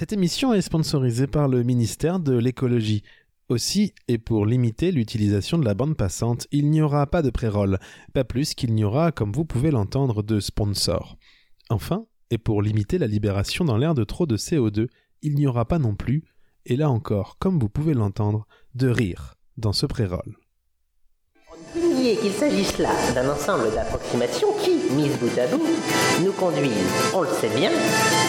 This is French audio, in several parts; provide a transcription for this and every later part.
Cette émission est sponsorisée par le ministère de l'écologie. Aussi, et pour limiter l'utilisation de la bande passante, il n'y aura pas de pré-roll, pas plus qu'il n'y aura, comme vous pouvez l'entendre, de sponsor. Enfin, et pour limiter la libération dans l'air de trop de CO2, il n'y aura pas non plus, et là encore, comme vous pouvez l'entendre, de rire dans ce pré-roll. Là d'un ensemble d'approximations mises bout à bout, nous conduisent, on le sait bien,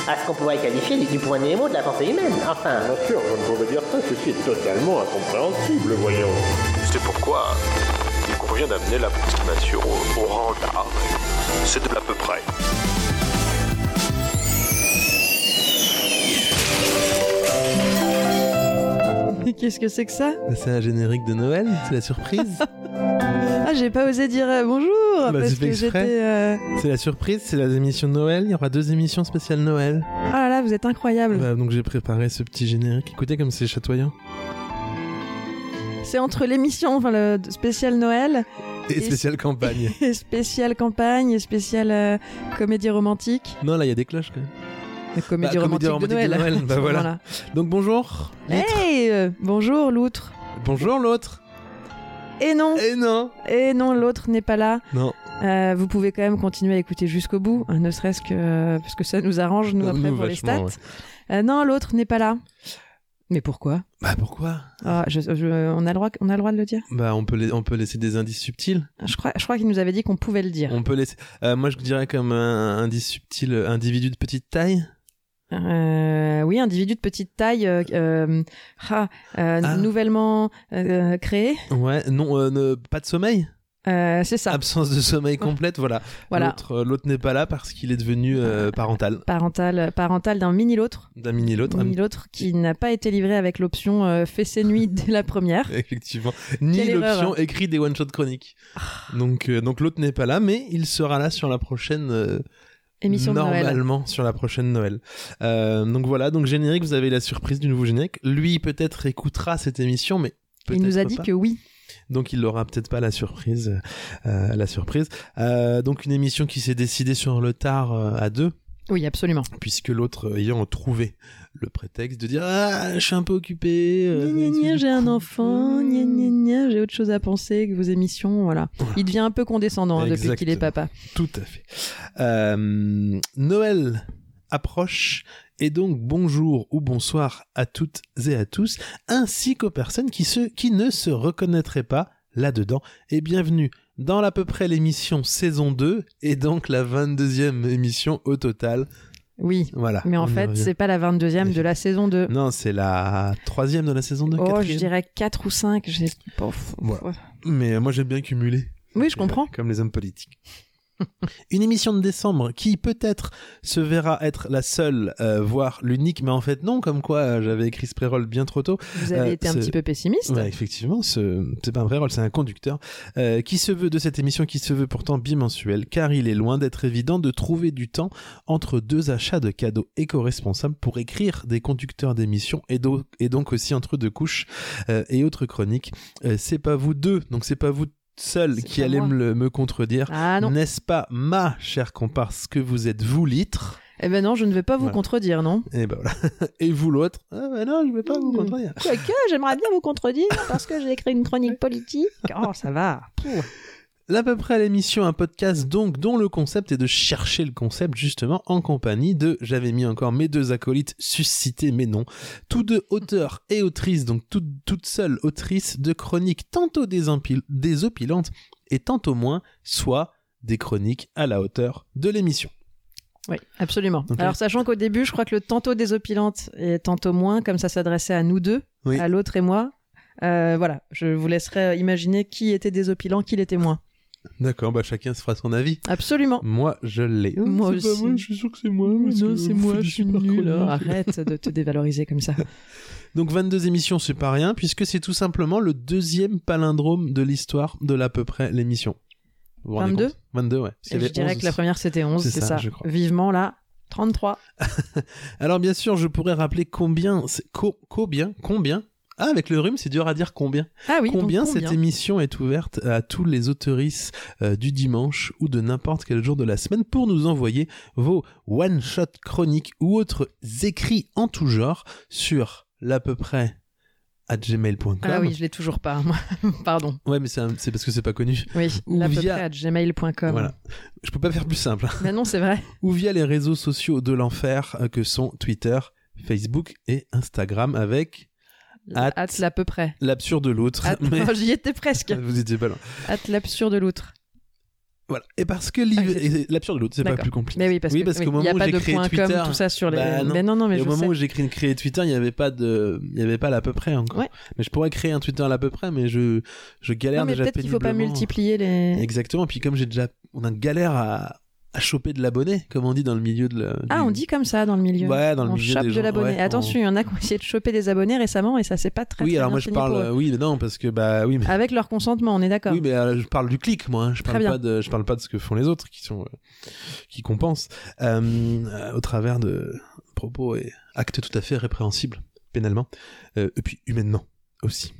à ce qu'on pourrait qualifier du, du point Nemo de la pensée humaine. Enfin, Bien sûr, je ne pourrais dire ça, ceci est totalement incompréhensible, voyons. C'est pourquoi il convient d'amener l'approximation au, au rang d'art. C'est de l'à peu près. Qu'est-ce que c'est que ça C'est un générique de Noël, c'est la surprise. Ah, j'ai pas osé dire euh, bonjour Bah, parce que j'étais. euh, c'est la surprise, c'est la émission de Noël, il y aura deux émissions spéciales Noël. Ah là là, vous êtes incroyable. Bah, donc j'ai préparé ce petit générique, écoutez comme c'est chatoyant. C'est entre l'émission, enfin le spécial Noël, Et Et- spéciale campagne. et spécial campagne, et spécial euh, comédie romantique. non, là il y a des cloches quand même. La comédie, Bah, romantique, comédie de romantique Noël. de Noël, bah voilà. Donc bonjour. Loutre. Hey, euh, bonjour l'autre. Bonjour l'autre. Et non, Et non. et non, l'autre n'est pas là. Non. Euh, vous pouvez quand même continuer à écouter jusqu'au bout, hein, ne serait-ce que euh, parce que ça nous arrange nous Euh, après nous, pour les stats. Non, l'autre n'est pas là. Mais pourquoi? Bah pourquoi? Ah, je- je- on, a le droit, on a le droit de le dire? Bah on peut, on peut laisser des indices subtils. Je crois, je crois qu'il nous avait dit qu'on pouvait le dire. On peut laisser. moi je dirais comme un indice subtil, individu de petite taille. Euh, oui, individu de petite taille, euh, euh, ah, euh, Ah. nouvellement créé. Ouais. Non, ne- pas de sommeil. C'est ça. Absence de sommeil complète. Voilà. Voilà. L'autre, l'autre n'est pas là parce qu'il est devenu parental. Parental, parental d'un mini l'autre, D'un mini l'autre. mini l'autre qui n'a pas été livré avec l'option fait ses nuits dès la première. Effectivement. Ni Quelle erreur. l'option écrit des one shot chroniques. Donc, euh, donc l'autre n'est pas là, mais il sera là sur la prochaine. Émission de Noël. normalement sur la prochaine Noël. Euh, donc voilà, donc générique, vous avez la surprise du nouveau générique. Lui peut-être écoutera cette émission, mais Il nous a dit pas. que oui. Donc il n'aura peut-être pas la surprise, euh, la surprise. Euh, donc une émission qui s'est décidée sur le tard à deux, Oui, absolument. puisque l'autre ayant trouvé le prétexte de dire ah je suis un peu occupé. euh, j'ai un enfant, j'ai autre chose à penser que vos émissions, voilà. Il devient un peu condescendant hein, depuis qu'il est papa. Tout à fait. Euh, Noël approche et donc bonjour ou bonsoir à toutes et à tous, ainsi qu'aux personnes qui, se, qui ne se reconnaîtraient pas là-dedans. Et bienvenue dans l'à peu près l'émission saison 2 et donc la 22e émission au total. Oui, Voilà. mais en fait, c'est pas la 22e de la saison 2. Non, c'est la troisième de la saison 2. Oh, je dirais 4 ou 5. J'ai... Pof. Voilà. Mais moi j'aime bien cumuler. Oui, je comprends. Comme les hommes politiques. Une émission de décembre qui peut-être se verra être la seule, euh, voire l'unique, mais en fait non, comme quoi euh, j'avais écrit ce pré-roll bien trop tôt. Vous avez Euh, été un petit peu pessimiste. Ouais, effectivement, ce... c'est pas un pré-roll, c'est un conducteur qui se veut de cette émission, qui se veut pourtant bimensuel, car il est loin d'être évident de trouver du temps entre deux achats de cadeaux éco-responsables pour écrire des conducteurs d'émissions et, do- et donc aussi entre deux couches et autres chroniques. C'est pas vous deux, donc c'est pas vous seul qui moi. me, me contredire. Ah non. N'est-ce pas, ma chère comparse, que vous êtes vous litre Eh ben non, je ne vais pas vous Voilà. contredire, non. Et ben voilà. Et vous l'autre? Ah ben non, je vais pas vous contredire. Quoique, j'aimerais bien vous contredire parce que j'ai écrit une chronique politique. Oh, ça va. Pouh. L'à peu près l'émission, un podcast donc dont le concept est de chercher le concept justement en compagnie de, j'avais mis encore mes deux acolytes suscités mais non, tous deux auteurs et autrices, donc toutes, toutes seules autrices de chroniques tantôt désopilantes et tantôt moins, soit des chroniques à la hauteur de l'émission. Oui, absolument. Alors, sachant qu'au début, je crois que le tantôt désopilante et tantôt moins, comme ça s'adressait à nous deux, Oui. à l'autre et moi, euh, voilà, je vous laisserai imaginer qui était désopilant, qui l'était moins. D'accord, bah chacun se fera son avis. Absolument. Moi, je l'ai. Moi pas aussi. moi, je suis sûr que c'est moi. parce non, c'est moi, je suis nul. Arrête de te dévaloriser comme ça. Donc 22 émissions, c'est pas rien, puisque c'est tout simplement le deuxième palindrome de l'histoire de l'à peu près l'émission. Vous vous rendez 22? compte 22, ouais. Parce Et je dirais 11 que la première c'était 11, C'est ça, ça. je crois. Vivement là, 33. Alors bien sûr, je pourrais rappeler combien, c'est- co- combien, combien, Ah, avec le rhume, c'est dur à dire combien. Ah oui, donc combien, cette émission est ouverte à tous les autoristes euh, du dimanche ou de n'importe quel jour de la semaine pour nous envoyer vos one-shot chroniques ou autres écrits en tout genre sur l'à peu près à gmail.com. Ah oui, je l'ai toujours pas, moi. Pardon. Ouais, mais c'est parce que c'est pas connu. Oui, Ou à peu via- près à gmail.com. Voilà. Je peux pas faire plus simple. hein. Mais non, c'est vrai. Ou via les réseaux sociaux de l'enfer euh, que sont Twitter, Facebook et Instagram avec At- At l'à peu près. l'absurde l'autre. Mais Oh, J'y étais presque. vous étiez pas loin. At l'absurde l'outre. Voilà. Et parce que Ah, et l'absurde l'autre, c'est pas plus compliqué. Mais oui, parce Oui, parce qu'au moment a où j'ai de créé Twitter, com, tout ça sur les. bah non. mais non, non, mais Et au moment sais. où j'ai créé, Twitter, il n'y avait pas de, il y avait pas l'à peu près encore. Ouais. Mais je pourrais créer un Twitter à l'à peu près, mais je, je galère Non, mais déjà peut-être qu'il faut pas multiplier les. Exactement. Puis comme j'ai déjà, on a galère à, à choper de l'abonné, comme on dit dans le milieu de la. Ah, on dit comme ça dans le milieu. Ouais, dans le on milieu chope des de l'abonné. ouais, Attention, il y en a qui ont essayé de choper des abonnés récemment et ça c'est pas très Oui, très alors bien moi je parle, euh, oui, non, parce que bah oui, mais. Avec leur consentement, on est d'accord. Oui, mais euh, je parle du clic, moi. hein. Je Très parle bien. pas de, je parle pas de ce que font les autres, qui sont, euh, qui compensent, euh, au travers de propos et actes tout à fait répréhensibles pénalement, et puis humainement aussi.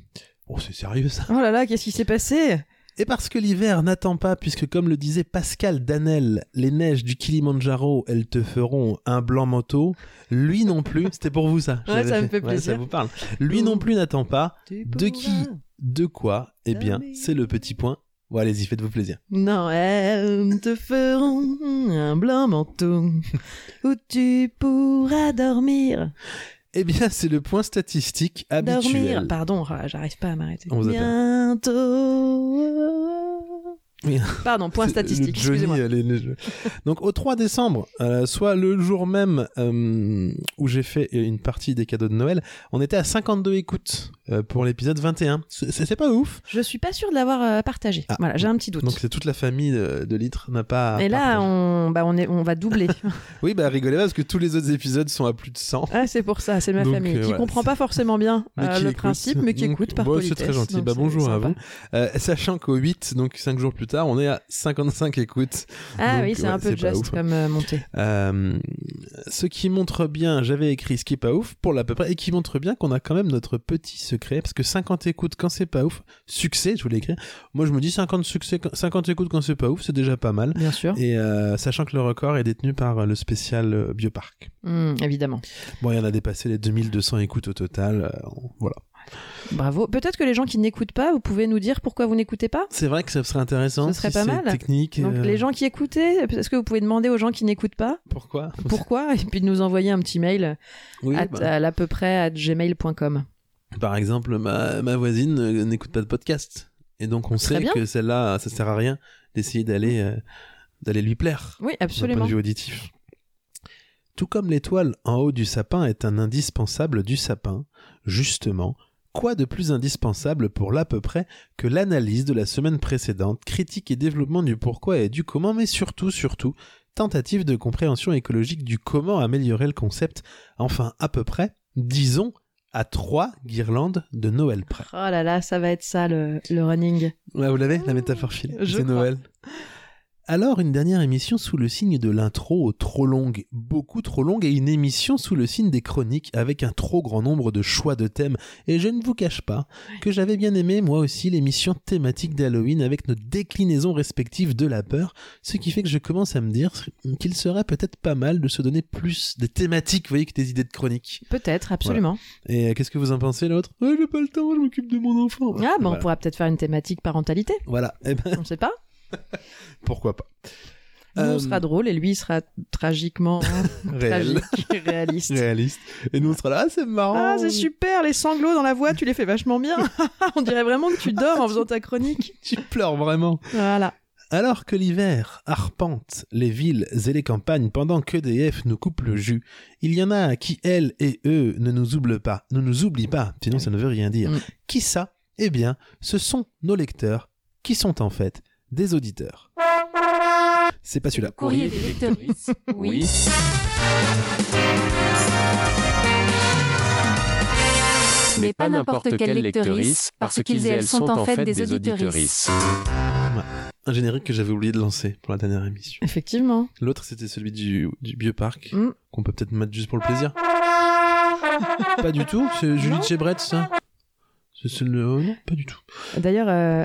Oh, c'est sérieux ça? Oh là là, qu'est-ce qui s'est passé? Et parce que l'hiver n'attend pas, puisque comme le disait Pascal Danel, les neiges du Kilimandjaro, elles te feront un blanc manteau. Lui non plus. C'était pour vous ça. Ouais, ça me fait. Ouais, plaisir. ça vous parle. Lui non plus n'attend pas. De qui De quoi Eh bien, c'est le petit point. Bon, allez-y, faites-vous plaisir. Non, elles te feront un blanc manteau où tu pourras dormir. Eh bien, c'est le point statistique habituel. Dormir. Pardon, j'arrive pas à m'arrêter. On vous appelle. Bientôt. Oui. Pardon, point statistique, Johnny, excusez-moi. les- les- Donc au 3 décembre, euh, soit le jour même euh, où j'ai fait une partie des cadeaux de Noël, on était à 52 écoutes pour l'épisode 21. C'est pas ouf. Je suis pas sûre de l'avoir euh, partagé. Ah. Voilà, j'ai un petit doute. Donc c'est toute la famille de, de Litre n'a pas. Et là, partagé. on, bah, on, est, on va doubler. Oui, bah rigolez pas parce que tous les autres épisodes sont à plus de 100. ah, c'est pour ça, c'est ma Donc, famille euh, qui voilà, comprend pas forcément bien euh, le écoute. principe, mais qui Donc, écoute par bon. C'est très gentil. Donc, Bah, bonjour à vous. Euh, sachant qu'au 8, donc 5 jours plus tard, on est à 55 écoutes. Ah oui, c'est ouais, un peu juste comme euh, montée. Euh, ce qui montre bien, j'avais écrit ce qui est pas ouf pour l'à peu près, et qui montre bien qu'on a quand même notre petit secret, parce que 50 écoutes quand c'est pas ouf, succès, je voulais écrire. Moi je me dis 50 succès, 50 écoutes quand c'est pas ouf, c'est déjà pas mal. Bien sûr. Et euh, sachant que le record est détenu par euh, le spécial euh, Bioparc. Hum, évidemment. Bon, il y en a dépassé les 2200 écoutes au total. euh, voilà. Bravo. Peut-être que les gens qui n'écoutent pas, vous pouvez nous dire pourquoi vous n'écoutez pas? C'est vrai que ça serait intéressant. Ce serait si pas mal. Technique. Donc euh, les gens qui écoutaient, est-ce que vous pouvez demander aux gens qui n'écoutent pas? Pourquoi? Pourquoi? Et puis de nous envoyer un petit mail Oui, at, bah, à l'à peu près à gmail.com. Par exemple, ma, ma voisine euh, n'écoute pas de podcast. Et donc on Très sait bien. que celle-là, ça sert à rien d'essayer d'aller euh, d'aller lui plaire. Oui, d'un point absolument. de vue auditif. Tout comme l'étoile en haut du sapin est un indispensable du sapin, justement, quoi de plus indispensable pour l'à peu près que l'analyse de la semaine précédente, critique et développement du pourquoi et du comment, mais surtout, surtout, tentative de compréhension écologique du comment améliorer le concept, enfin à peu près, disons, à trois guirlandes de Noël près. Oh là là, ça va être ça le, le running. Ouais, vous l'avez, la métaphore filée. Je C'est. Noël. Alors, une dernière émission sous le signe de l'intro, trop longue, beaucoup trop longue, et une émission sous le signe des chroniques avec un trop grand nombre de choix de thèmes. Et je ne vous cache pas que j'avais bien aimé, moi aussi, l'émission thématique d'Halloween avec nos déclinaisons respectives de la peur, ce qui fait que je commence à me dire qu'il serait peut-être pas mal de se donner plus des thématiques, vous voyez, que des idées de chroniques. Peut-être, absolument. Et euh, qu'est-ce que vous en pensez, l'autre? Ouais, j'ai pas le temps, je m'occupe de mon enfant. Ah, bon, Voilà. on pourra peut-être faire une thématique parentalité. Voilà, eh ben, On ne sait pas. pourquoi pas. Nous, Euh, on sera drôle et lui, il sera tragiquement Réel. tragique, réaliste. réaliste. Et nous, on sera là, ah, c'est marrant. Ah, c'est super, les sanglots dans la voix, tu les fais vachement bien. on dirait vraiment que tu dors en faisant ta chronique. Tu pleures vraiment. Voilà. Alors que l'hiver arpente les villes et les campagnes pendant qu'EDF nous coupe le jus, il y en a qui, elles et eux, ne nous oublient pas, ne nous oublient pas, sinon ça ne veut rien dire. Mm. Qui ça? Eh bien, ce sont nos lecteurs, qui sont en fait des auditeurs. C'est pas celui-là. Courrier des lecteurs. Oui. Mais pas n'importe quelle lectrice, parce qu'ils et elles sont en fait des auditrices. Un générique que j'avais oublié de lancer pour la dernière émission. Effectivement. L'autre, c'était celui du, du bioparc, Mm. qu'on peut peut-être mettre juste pour le plaisir. pas du tout, c'est Julie de Chebrette, ça? C'est le... oh non, pas du tout. D'ailleurs, euh,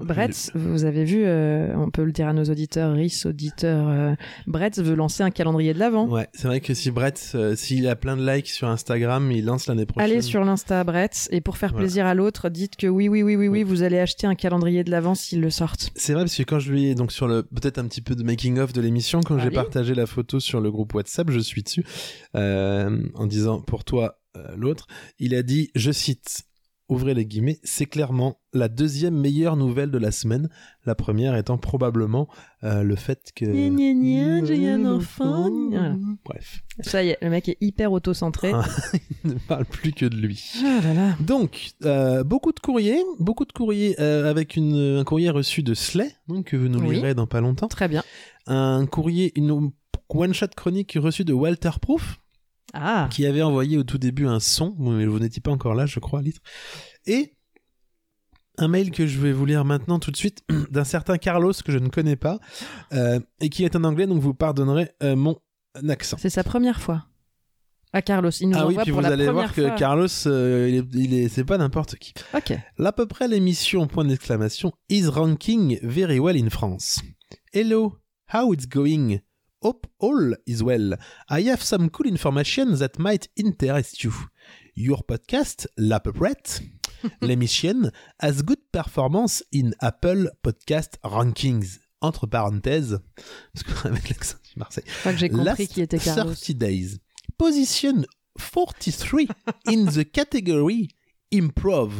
Brett, vous avez vu, euh, on peut le dire à nos auditeurs, RIS, auditeurs, euh, Brett veut lancer un calendrier de l'avant. Ouais, c'est vrai que si Brett, euh, s'il a plein de likes sur Instagram, il lance l'année prochaine. Allez sur l'Insta Brett et pour faire Voilà. plaisir à l'autre, dites que oui, oui, oui, oui, oui, Oui. vous allez acheter un calendrier de l'avant s'ils le sortent. C'est vrai parce que quand je lui ai donc sur le peut-être un petit peu de making of de l'émission quand j'ai partagé la photo sur le groupe WhatsApp, je suis dessus euh, en disant pour toi euh, l'autre, il a dit je cite ouvrez les guillemets, c'est clairement la deuxième meilleure nouvelle de la semaine, la première étant probablement euh, le fait que Gna, gna, gna, j'ai un enfant. Voilà. Bref, Ça y est, le mec est hyper auto-centré. Ah. il ne parle plus que de lui. Ah là là. Donc, euh, beaucoup de courriers, beaucoup de courriers euh, avec une, un courrier reçu de Slay, donc, que vous nous Oui. lirez dans pas longtemps. Très bien. Un courrier, une one-shot chronique reçue de Walter Proof, Ah, qui avait envoyé au tout début un son, mais vous n'étiez pas encore là, je crois, Litre. Et un mail que je vais vous lire maintenant tout de suite, d'un certain Carlos que je ne connais pas, euh, et qui est en anglais, donc vous pardonnerez euh, mon accent. c'est sa première fois. Ah, Carlos, il nous Ah oui, puis pour vous la allez voir que. Carlos, euh, il est, il est- c'est pas n'importe qui. Ok. L'à peu près l'émission, point d'exclamation, is ranking very well in France. Hello, how it's going? Hope all is well. I have some cool information that might interest you. Your podcast, L'à peu près, l'émission, has good performance in Apple Podcast Rankings. Entre parenthèses, parce qu'avec l'accent du Marseille. Je crois que j'ai compris Last qui était Carlos. 30 days. Position 43 in the category improv.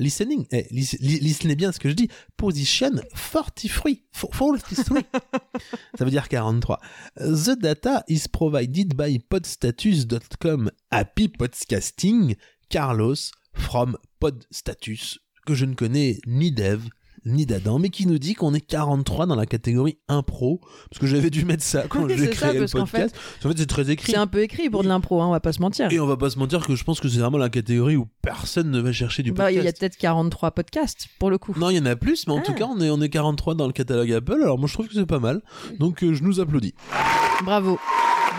Listening, eh, lis- li- listenez bien ce que je dis. Position 43. Fo- 43. Ça veut dire 43. The data is provided by podstatus.com. Happy podcasting. Carlos from Podstatus, que je ne connais ni d'Eve ni d'Adam, mais qui nous dit qu'on est 43 dans la catégorie impro, parce que j'avais dû mettre ça quand Oui, j'ai ça, créé le podcast. En fait, c'est très écrit. C'est un peu écrit pour de l'impro, hein, on va pas se mentir. Et on va pas se mentir que je pense que c'est vraiment la catégorie où personne ne va chercher du Bah, il podcast. y a peut-être 43 podcasts, pour le coup. Non, il y en a plus, mais en Ah. tout cas, on est, on est 43 dans le catalogue Apple, alors moi je trouve que c'est pas mal. Donc euh, je nous applaudis. Bravo.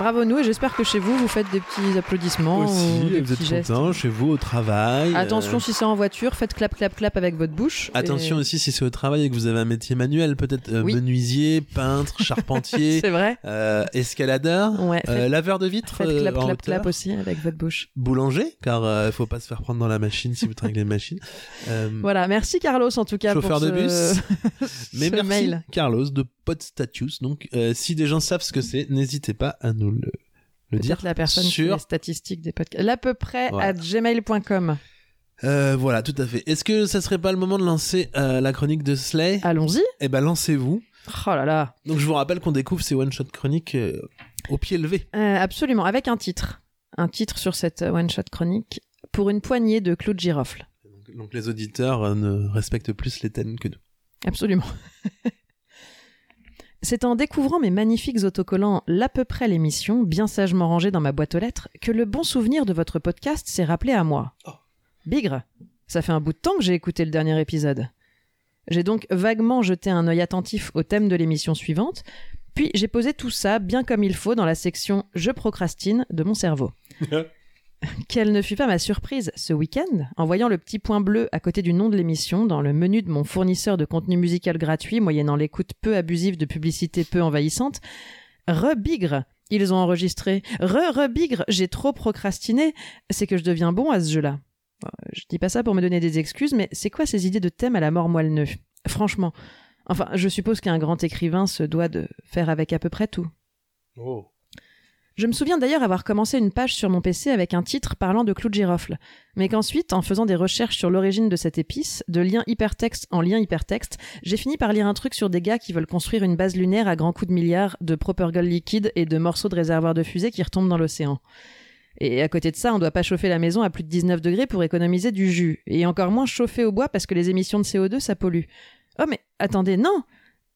Bravo nous, et j'espère que chez vous, vous faites des petits applaudissements ou Aussi, des vous êtes petits gestes. contents chez vous au travail. Attention, euh, si c'est en voiture, faites clap, clap, clap avec votre bouche. Attention Et- aussi si c'est au travail et que vous avez un métier manuel, peut-être euh, Oui. menuisier, peintre, charpentier, C'est vrai euh, escaladeur, Ouais, faites, laveur de vitres, faites clap, clap, clap aussi avec votre bouche. boulanger, car euh, faut pas se faire prendre dans la machine si vous trinquez les machines. Voilà, merci Carlos en tout cas Chauffeur pour de ce... Mais ce merci mail. Carlos de Podstatus. Donc si des gens savent ce que c'est, n'hésitez pas à nous le, le dire. La personne qui sur- les statistiques des podcasts. L'à peu près Voilà. à gmail.com. Euh, voilà, tout à fait. Est-ce que ça serait pas le moment de lancer euh, la chronique de Slay? Allons-y. Eh ben lancez-vous. Oh là là. Donc je vous rappelle qu'on découvre ces one shot chroniques euh, au pied levé. Absolument, avec un titre. Un titre sur cette one-shot chronique. Pour une poignée de clous de girofle. Donc, donc les auditeurs ne respectent plus les thèmes que nous. Absolument. C'est en découvrant mes magnifiques autocollants l'à peu près l'émission, bien sagement rangés dans ma boîte aux lettres, que le bon souvenir de votre podcast s'est rappelé à moi. Oh. Bigre, ça fait un bout de temps que j'ai écouté le dernier épisode. J'ai donc vaguement jeté un œil attentif au thème de l'émission suivante, puis j'ai posé tout ça bien comme il faut dans la section Je procrastine de mon cerveau. Quelle ne fut pas ma surprise ce week-end en voyant le petit point bleu à côté du nom de l'émission dans le menu de mon fournisseur de contenu musical gratuit moyennant l'écoute peu abusive de publicité peu envahissante. Rebigre Ils ont enregistré. Re-rebigre J'ai trop procrastiné. C'est que je deviens bon à ce jeu-là. Euh, Je dis pas ça pour me donner des excuses, mais c'est quoi ces idées de thème à la mort moelle Franchement. Enfin, je suppose qu'un grand écrivain se doit de faire avec à peu près tout. Oh. Je me souviens d'ailleurs avoir commencé une page sur mon PC avec un titre parlant de clous de girofle, mais qu'ensuite, en faisant des recherches sur l'origine de cette épice, de lien hypertexte en lien hypertexte, j'ai fini par lire un truc sur des gars qui veulent construire une base lunaire à grands coups de milliards de propurgol liquide et de morceaux de réservoirs de fusée qui retombent dans l'océan. Et à côté de ça, on doit pas chauffer la maison à plus de 19 degrés pour économiser du jus, et encore moins chauffer au bois parce que les émissions de CO2 ça pollue. Oh mais attendez, non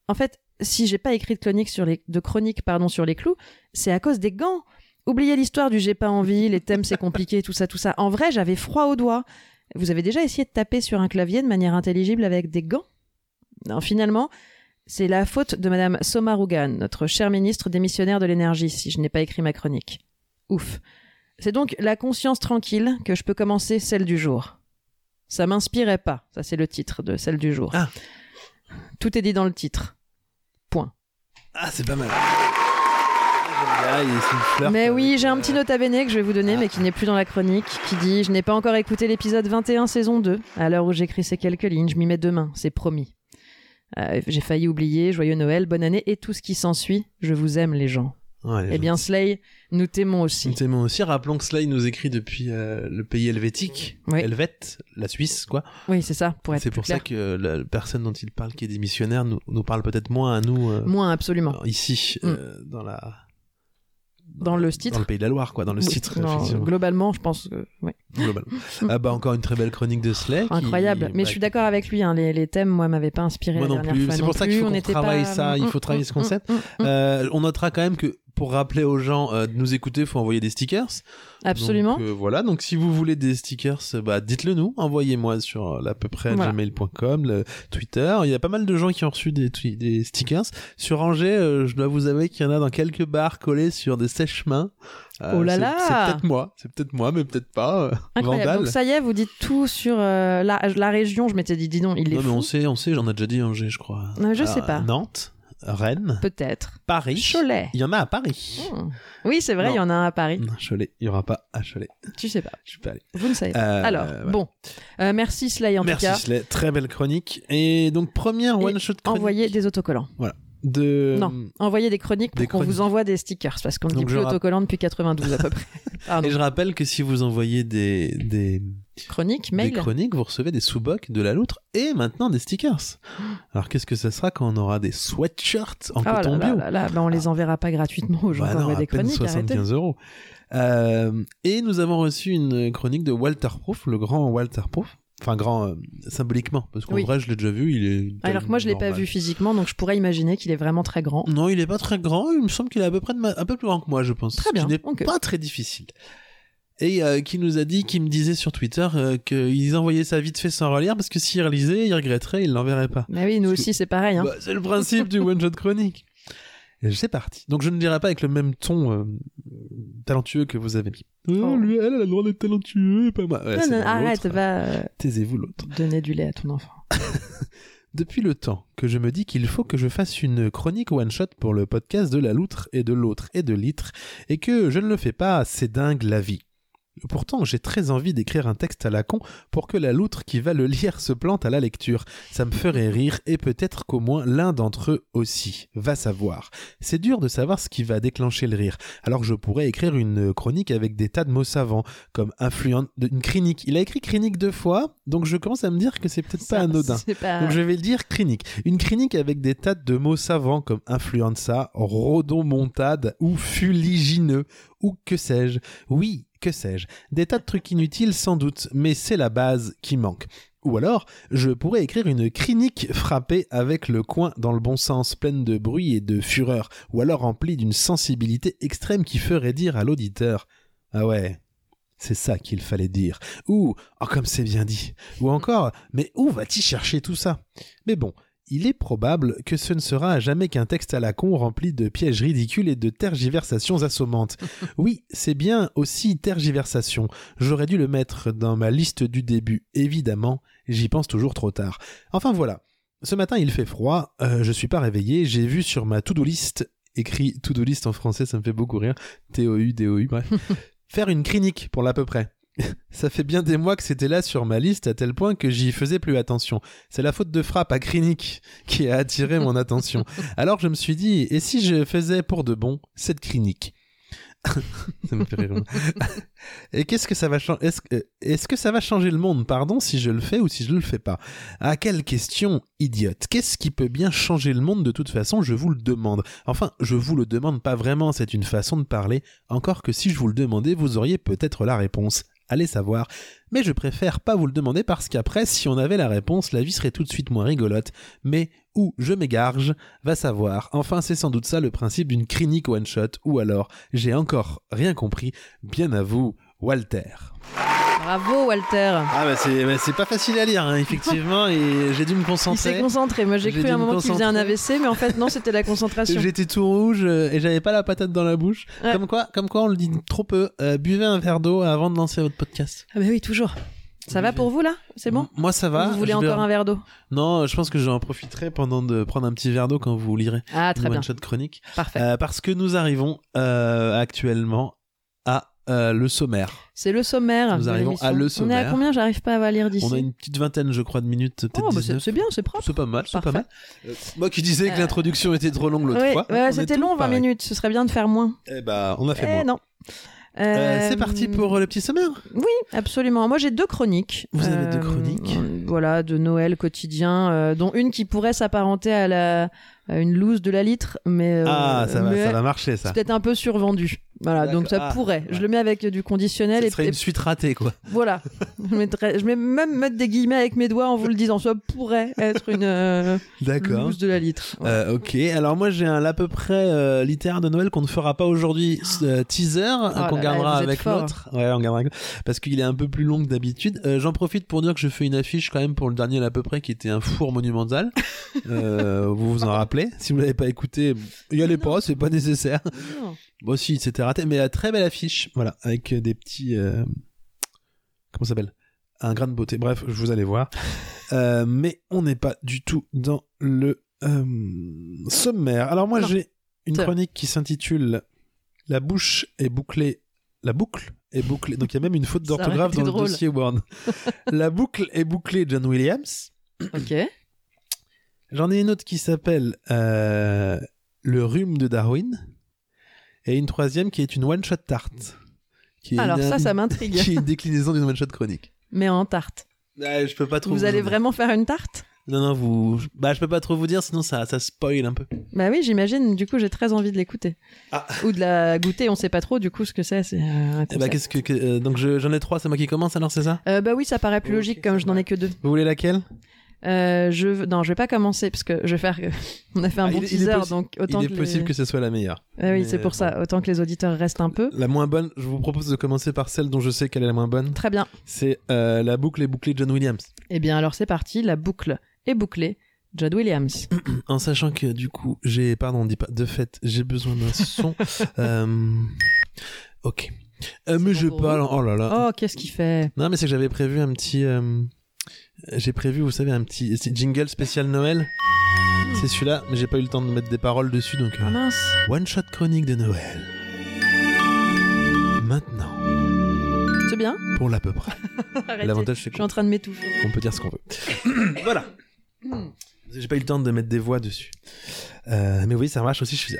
En fait, si j'ai pas écrit de chronique sur les de chronique pardon sur les clous, c'est à cause des gants. Oubliez l'histoire du j'ai pas envie, les thèmes c'est compliqué, tout ça, tout ça. En vrai, j'avais froid aux doigts. Vous avez déjà essayé de taper sur un clavier de manière intelligible avec des gants? Non, finalement, c'est la faute de Madame Somarugan, notre chère ministre démissionnaire de l'énergie, si je n'ai pas écrit ma chronique. Ouf. C'est donc la conscience tranquille que je peux commencer celle du jour. Ça m'inspirait pas. Ça, c'est le titre de celle du jour. Ah. Tout est dit dans le titre. Ah, c'est pas mal. Ah, il- fleur, Mais oui, j'ai un petit note à bene que je vais vous donner, mais qui n'est plus dans la chronique, qui dit Je n'ai pas encore écouté l'épisode 21, saison 2. À l'heure où j'écris ces quelques lignes, je m'y mets demain, c'est promis. Euh, j'ai failli oublier, joyeux Noël, bonne année et tout ce qui s'ensuit. Je vous aime, les gens. Ouais, Eh bien. Slay, nous t'aimons aussi. Nous t'aimons aussi. Rappelons que Sly nous écrit depuis euh, le pays helvétique, Oui. Helvète, la Suisse, quoi. Oui, c'est ça, pour être C'est pour ça que la personne dont il parle, qui est démissionnaire, nous, nous parle peut-être moins à nous euh, Moins, absolument. ici, Mm. euh, dans la Dans le titre. dans le pays de la Loire, quoi, dans le Oui, titre. globalement, je pense que. globalement. ah bah encore une très belle chronique de Slay. qui- Incroyable. Mais bah, je suis d'accord avec lui, hein, les, les thèmes, moi, m'avaient pas inspiré Moi la non plus. C'est pour ça qu'il faut On qu'on travaille pas- ça, il Mm, faut mm, travailler mm, ce concept. mm, mm, mm. Euh, on notera quand même que pour rappeler aux gens euh, de nous écouter, il faut envoyer des stickers. Absolument. Donc, euh, voilà, donc si vous voulez des stickers, euh, bah, dites-le nous, envoyez-moi sur euh, l'à peu près Voilà. gmail.com, le Twitter. Il y a pas mal de gens qui ont reçu des, des stickers. Sur Angers, euh, je dois vous avouer qu'il y en a dans quelques bars collés sur des sèche-mains. Euh, Oh là là C'est peut-être moi, c'est peut-être moi, mais peut-être pas. Incroyable. Donc ça y est, vous dites tout sur euh, la, la région. Je m'étais dit, dis donc, il est non, mais on sait, on sait, j'en ai déjà dit Angers, je crois. Non, je sais pas. Nantes, Rennes, Peut-être. Paris. Cholet. Il y en a à Paris. Hmm. Oui, c'est vrai, Non. il y en a un à Paris. Non, Cholet, il y aura pas à Cholet. Tu sais pas. Je suis pas allé. Vous ne savez pas. Euh, Alors, bon. Euh, merci Slay en Merci tout cas. Slay, très belle chronique. Et donc première Et one shot chronique Envoyez des autocollants. De Non. Envoyez des chroniques pour qu'on chroniques. vous envoie des stickers parce qu'on ne dit plus autocollants depuis 92 à peu près. Pardon. Et je rappelle que si vous envoyez des, des, Chronique, des mail. chroniques, vous recevez des sous-bocs de la loutre et maintenant des stickers. Alors qu'est-ce que ça sera quand on aura des sweatshirts en là coton là bio là là, bah, on les enverra pas gratuitement aux gens Bah qui envoient des chroniques. arrêtez. 75 euros. Euh, et nous avons reçu une chronique de Walter Proof, le grand Walter Proof. Enfin, grand euh, symboliquement, parce qu'en Oui. vrai, je l'ai déjà vu, il est. Alors que moi, je l'ai pas normal. vu physiquement, donc je pourrais imaginer qu'il est vraiment très grand. Non, il est pas très grand. Il me semble qu'il est à peu près de ma- un peu plus grand que moi, je pense. Très bien, Ce qui n'est ok. pas très difficile. Et euh, qui nous a dit, qui me disait sur Twitter euh, qu'ils envoyaient ça vite fait sans relire parce que s'il relisait, il regretterait, il l'enverrait pas. Mais oui, nous Parce aussi, c'est pareil. Hein. Bah, c'est le principe du one shot chronique. Et c'est parti. Donc je ne dirai pas avec le même ton euh, talentueux que vous avez mis. Oh, Oh. lui, elle, elle a le droit d'être talentueux, pas moi. Ouais, Non, non, arrête, va euh, Taisez-vous l'autre. donner du lait à ton enfant. Depuis le temps que je me dis qu'il faut que je fasse une chronique one-shot pour le podcast de la loutre et de l'autre et de l'itre, et que je ne le fais pas, c'est dingue la vie. Pourtant, j'ai très envie d'écrire un texte à la con pour que la loutre qui va le lire se plante à la lecture. Ça me ferait rire et peut-être qu'au moins l'un d'entre eux aussi. Va savoir. C'est dur de savoir ce qui va déclencher le rire. Alors je pourrais écrire une chronique avec des tas de mots savants, comme influent, une crinique. Il a écrit crinique deux fois, donc je commence à me dire que c'est peut-être pas anodin. Pas. Donc je vais le dire clinique. Une clinique avec des tas de mots savants comme influenza, rhodomontade ou fuligineux ou que sais-je. Oui, que sais-je. Des tas de trucs inutiles sans doute, mais c'est la base qui manque. Ou alors, je pourrais écrire une clinique frappée avec le coin dans le bon sens, pleine de bruit et de fureur, ou alors remplie d'une sensibilité extrême qui ferait dire à l'auditeur Ah ouais, c'est ça qu'il fallait dire. Ou Oh comme c'est bien dit. Ou encore Mais où va-t-il chercher tout ça? Mais bon, il est probable que ce ne sera jamais qu'un texte à la con rempli de pièges ridicules et de tergiversations assommantes. Oui, c'est bien aussi tergiversation. J'aurais dû le mettre dans ma liste du début, évidemment, j'y pense toujours trop tard. Enfin voilà. Ce matin il fait froid, euh, je suis pas réveillé, j'ai vu sur ma to-do list, écrit to-do list en français, ça me fait beaucoup rire, T-O-U-D-O-U, bref, faire une clinique pour l'à peu près. Ça fait bien des mois que c'était là sur ma liste à tel point que j'y faisais plus attention. C'est la faute de frappe à Clinique qui a attiré mon attention. Alors je me suis dit, et si je faisais pour de bon cette Clinique Ça me fait rire. moi. Et qu'est-ce que ça va changer Est-ce que- ça va changer le monde, pardon, si je le fais ou si je le fais pas? Ah, quelle question idiote? Qu'est-ce qui peut bien changer le monde de toute façon? Je vous le demande. Enfin, je vous le demande pas vraiment, c'est une façon de parler. Encore que si je vous le demandais, vous auriez peut-être la réponse. Allez savoir. Mais je préfère pas vous le demander parce qu'après, si on avait la réponse, la vie serait tout de suite moins rigolote. Mais où je m'égarge, va savoir. Enfin, c'est sans doute ça le principe d'une clinique one shot. Ou alors, j'ai encore rien compris. Bien à vous, Walter. Bravo, Walter. Ah bah c'est bah c'est pas facile à lire hein, effectivement et j'ai dû me Il s'est concentrer. concentré. Moi, j'ai cru à un me moment qu'il faisait un concentrer. AVC, mais en fait, non, c'était la concentration. J'étais tout rouge euh, et j'avais pas la patate dans la bouche. Ouais. Comme quoi, comme quoi on le dit trop peu. Euh, buvez un verre d'eau avant de lancer votre podcast. Ah, bah oui, toujours. Ça va pour vous là? C'est bon? Moi, ça va. Vous voulez Je vais- encore un verre d'eau? Non, je pense que j'en profiterai pendant de prendre un petit verre d'eau quand vous lirez Ah, très bien. one-shot chronique. Parfait. Euh, parce que nous arrivons euh, actuellement euh, le sommaire. C'est le sommaire. Nous arrivons à le On est à sommaire. combien J'arrive pas à lire d'ici. On a une petite vingtaine, je crois, de minutes, Oh, bah, c'est 19. c'est bien, c'est propre. C'est pas mal, c'est pas mal. Euh, moi qui disais que Euh, l'introduction était trop longue l'autre fois. ouais, c'était long, 20 pareils. minutes. Ce serait bien de faire moins. Eh bah, on a fait Eh moins. non. C'est parti pour le petit sommaire. Oui, absolument. Moi, j'ai deux chroniques. Vous avez deux chroniques Voilà, de Noël quotidien, dont une qui pourrait s'apparenter à, la, à une loose de la litre, mais, ah, ça va, mais ça va marcher, ça. c'est peut-être un peu survendu. Voilà, donc ça. Ah, pourrait. Je ouais. le mets avec du conditionnel Ce et, serait et une suite ratée, quoi. voilà. je, mettrais- je vais même mettre des guillemets avec mes doigts en vous le disant. Ça pourrait être une euh, D'accord. de la litre. Voilà. Euh, ok, alors moi j'ai un à peu près euh, littéraire de Noël qu'on ne fera pas aujourd'hui, euh, teaser euh, Oh qu'on gardera avec l'autre. Ouais, on gardera avec- parce qu'il est un peu plus long que d'habitude. Euh, J'en profite pour dire que je fais une affiche quand même pour le dernier à peu près qui était un four monumental. Euh, vous vous en rappelez Si vous l'avez pas écouté, y allez pas, c'est pas nécessaire. Non. Bon si, c'était raté, mais euh, très belle affiche, voilà, avec euh, des petits, euh, comment ça s'appelle? Un grain de beauté. Bref, je vous allez voir. Euh, mais on n'est pas du tout dans le euh, sommaire. Alors moi Non. j'ai une C'est- chronique qui s'intitule La bouche est bouclée. La boucle est bouclée. Donc il y a même une faute Ça aurait d'orthographe été dans drôle. le dossier Word. La boucle est bouclée, John Williams. Ok. J'en ai une autre qui s'appelle euh, Le rhume de Darwin. Et une troisième qui est une one-shot tarte. Qui est Alors une- ça, ça m'intrigue. Qui est une déclinaison d'une one-shot chronique. Mais en tarte. Ah, je peux pas trop Vous allez en dire. vraiment faire une tarte? Non, non, vous. Bah, je peux pas trop vous dire, sinon ça, ça spoil un peu. Bah oui, j'imagine. Du coup, j'ai très envie de l'écouter. Ah. Ou de la goûter. On sait pas trop du coup ce que c'est. C'est euh, Eh bah, qu'est-ce que. que- euh, donc, je- j'en ai trois, c'est moi qui commence alors, c'est ça? Euh, bah oui, ça paraît plus logique comme ça je n'en ai que deux. Vous voulez laquelle? Euh, je non, je vais pas commencer parce que je vais faire. On a fait un Ah, bon il il teaser, possi- donc autant Il est que les- possible que ce soit la meilleure. Ah oui, c'est pour bon. ça. Autant que les auditeurs restent un peu. La moins bonne, je vous propose de commencer par celle dont je sais qu'elle est la moins bonne. Très bien. C'est euh, la boucle est bouclée John Williams. Eh bien, alors c'est parti. La boucle est bouclée. Judd Williams. En sachant que du coup, j'ai. Pardon, on dit pas. De fait, j'ai besoin d'un son. Euh, Ok. Mais bon je parle. Oh là là. Oh, qu'est-ce qu'il fait? Non, mais c'est que j'avais prévu un petit. J'ai prévu, vous savez, un petit jingle spécial Noël. C'est celui-là, mais j'ai pas eu le temps de mettre des paroles dessus, donc. euh, mince. One shot chronique de Noël. Maintenant, C'est bien. pour l'à peu près. L'avantage, c'est Je suis en train de m'étouffer. qu'on peut dire ce qu'on veut. voilà. J'ai pas eu le temps de mettre des voix dessus. Euh, mais oui, ça marche aussi. Je faisais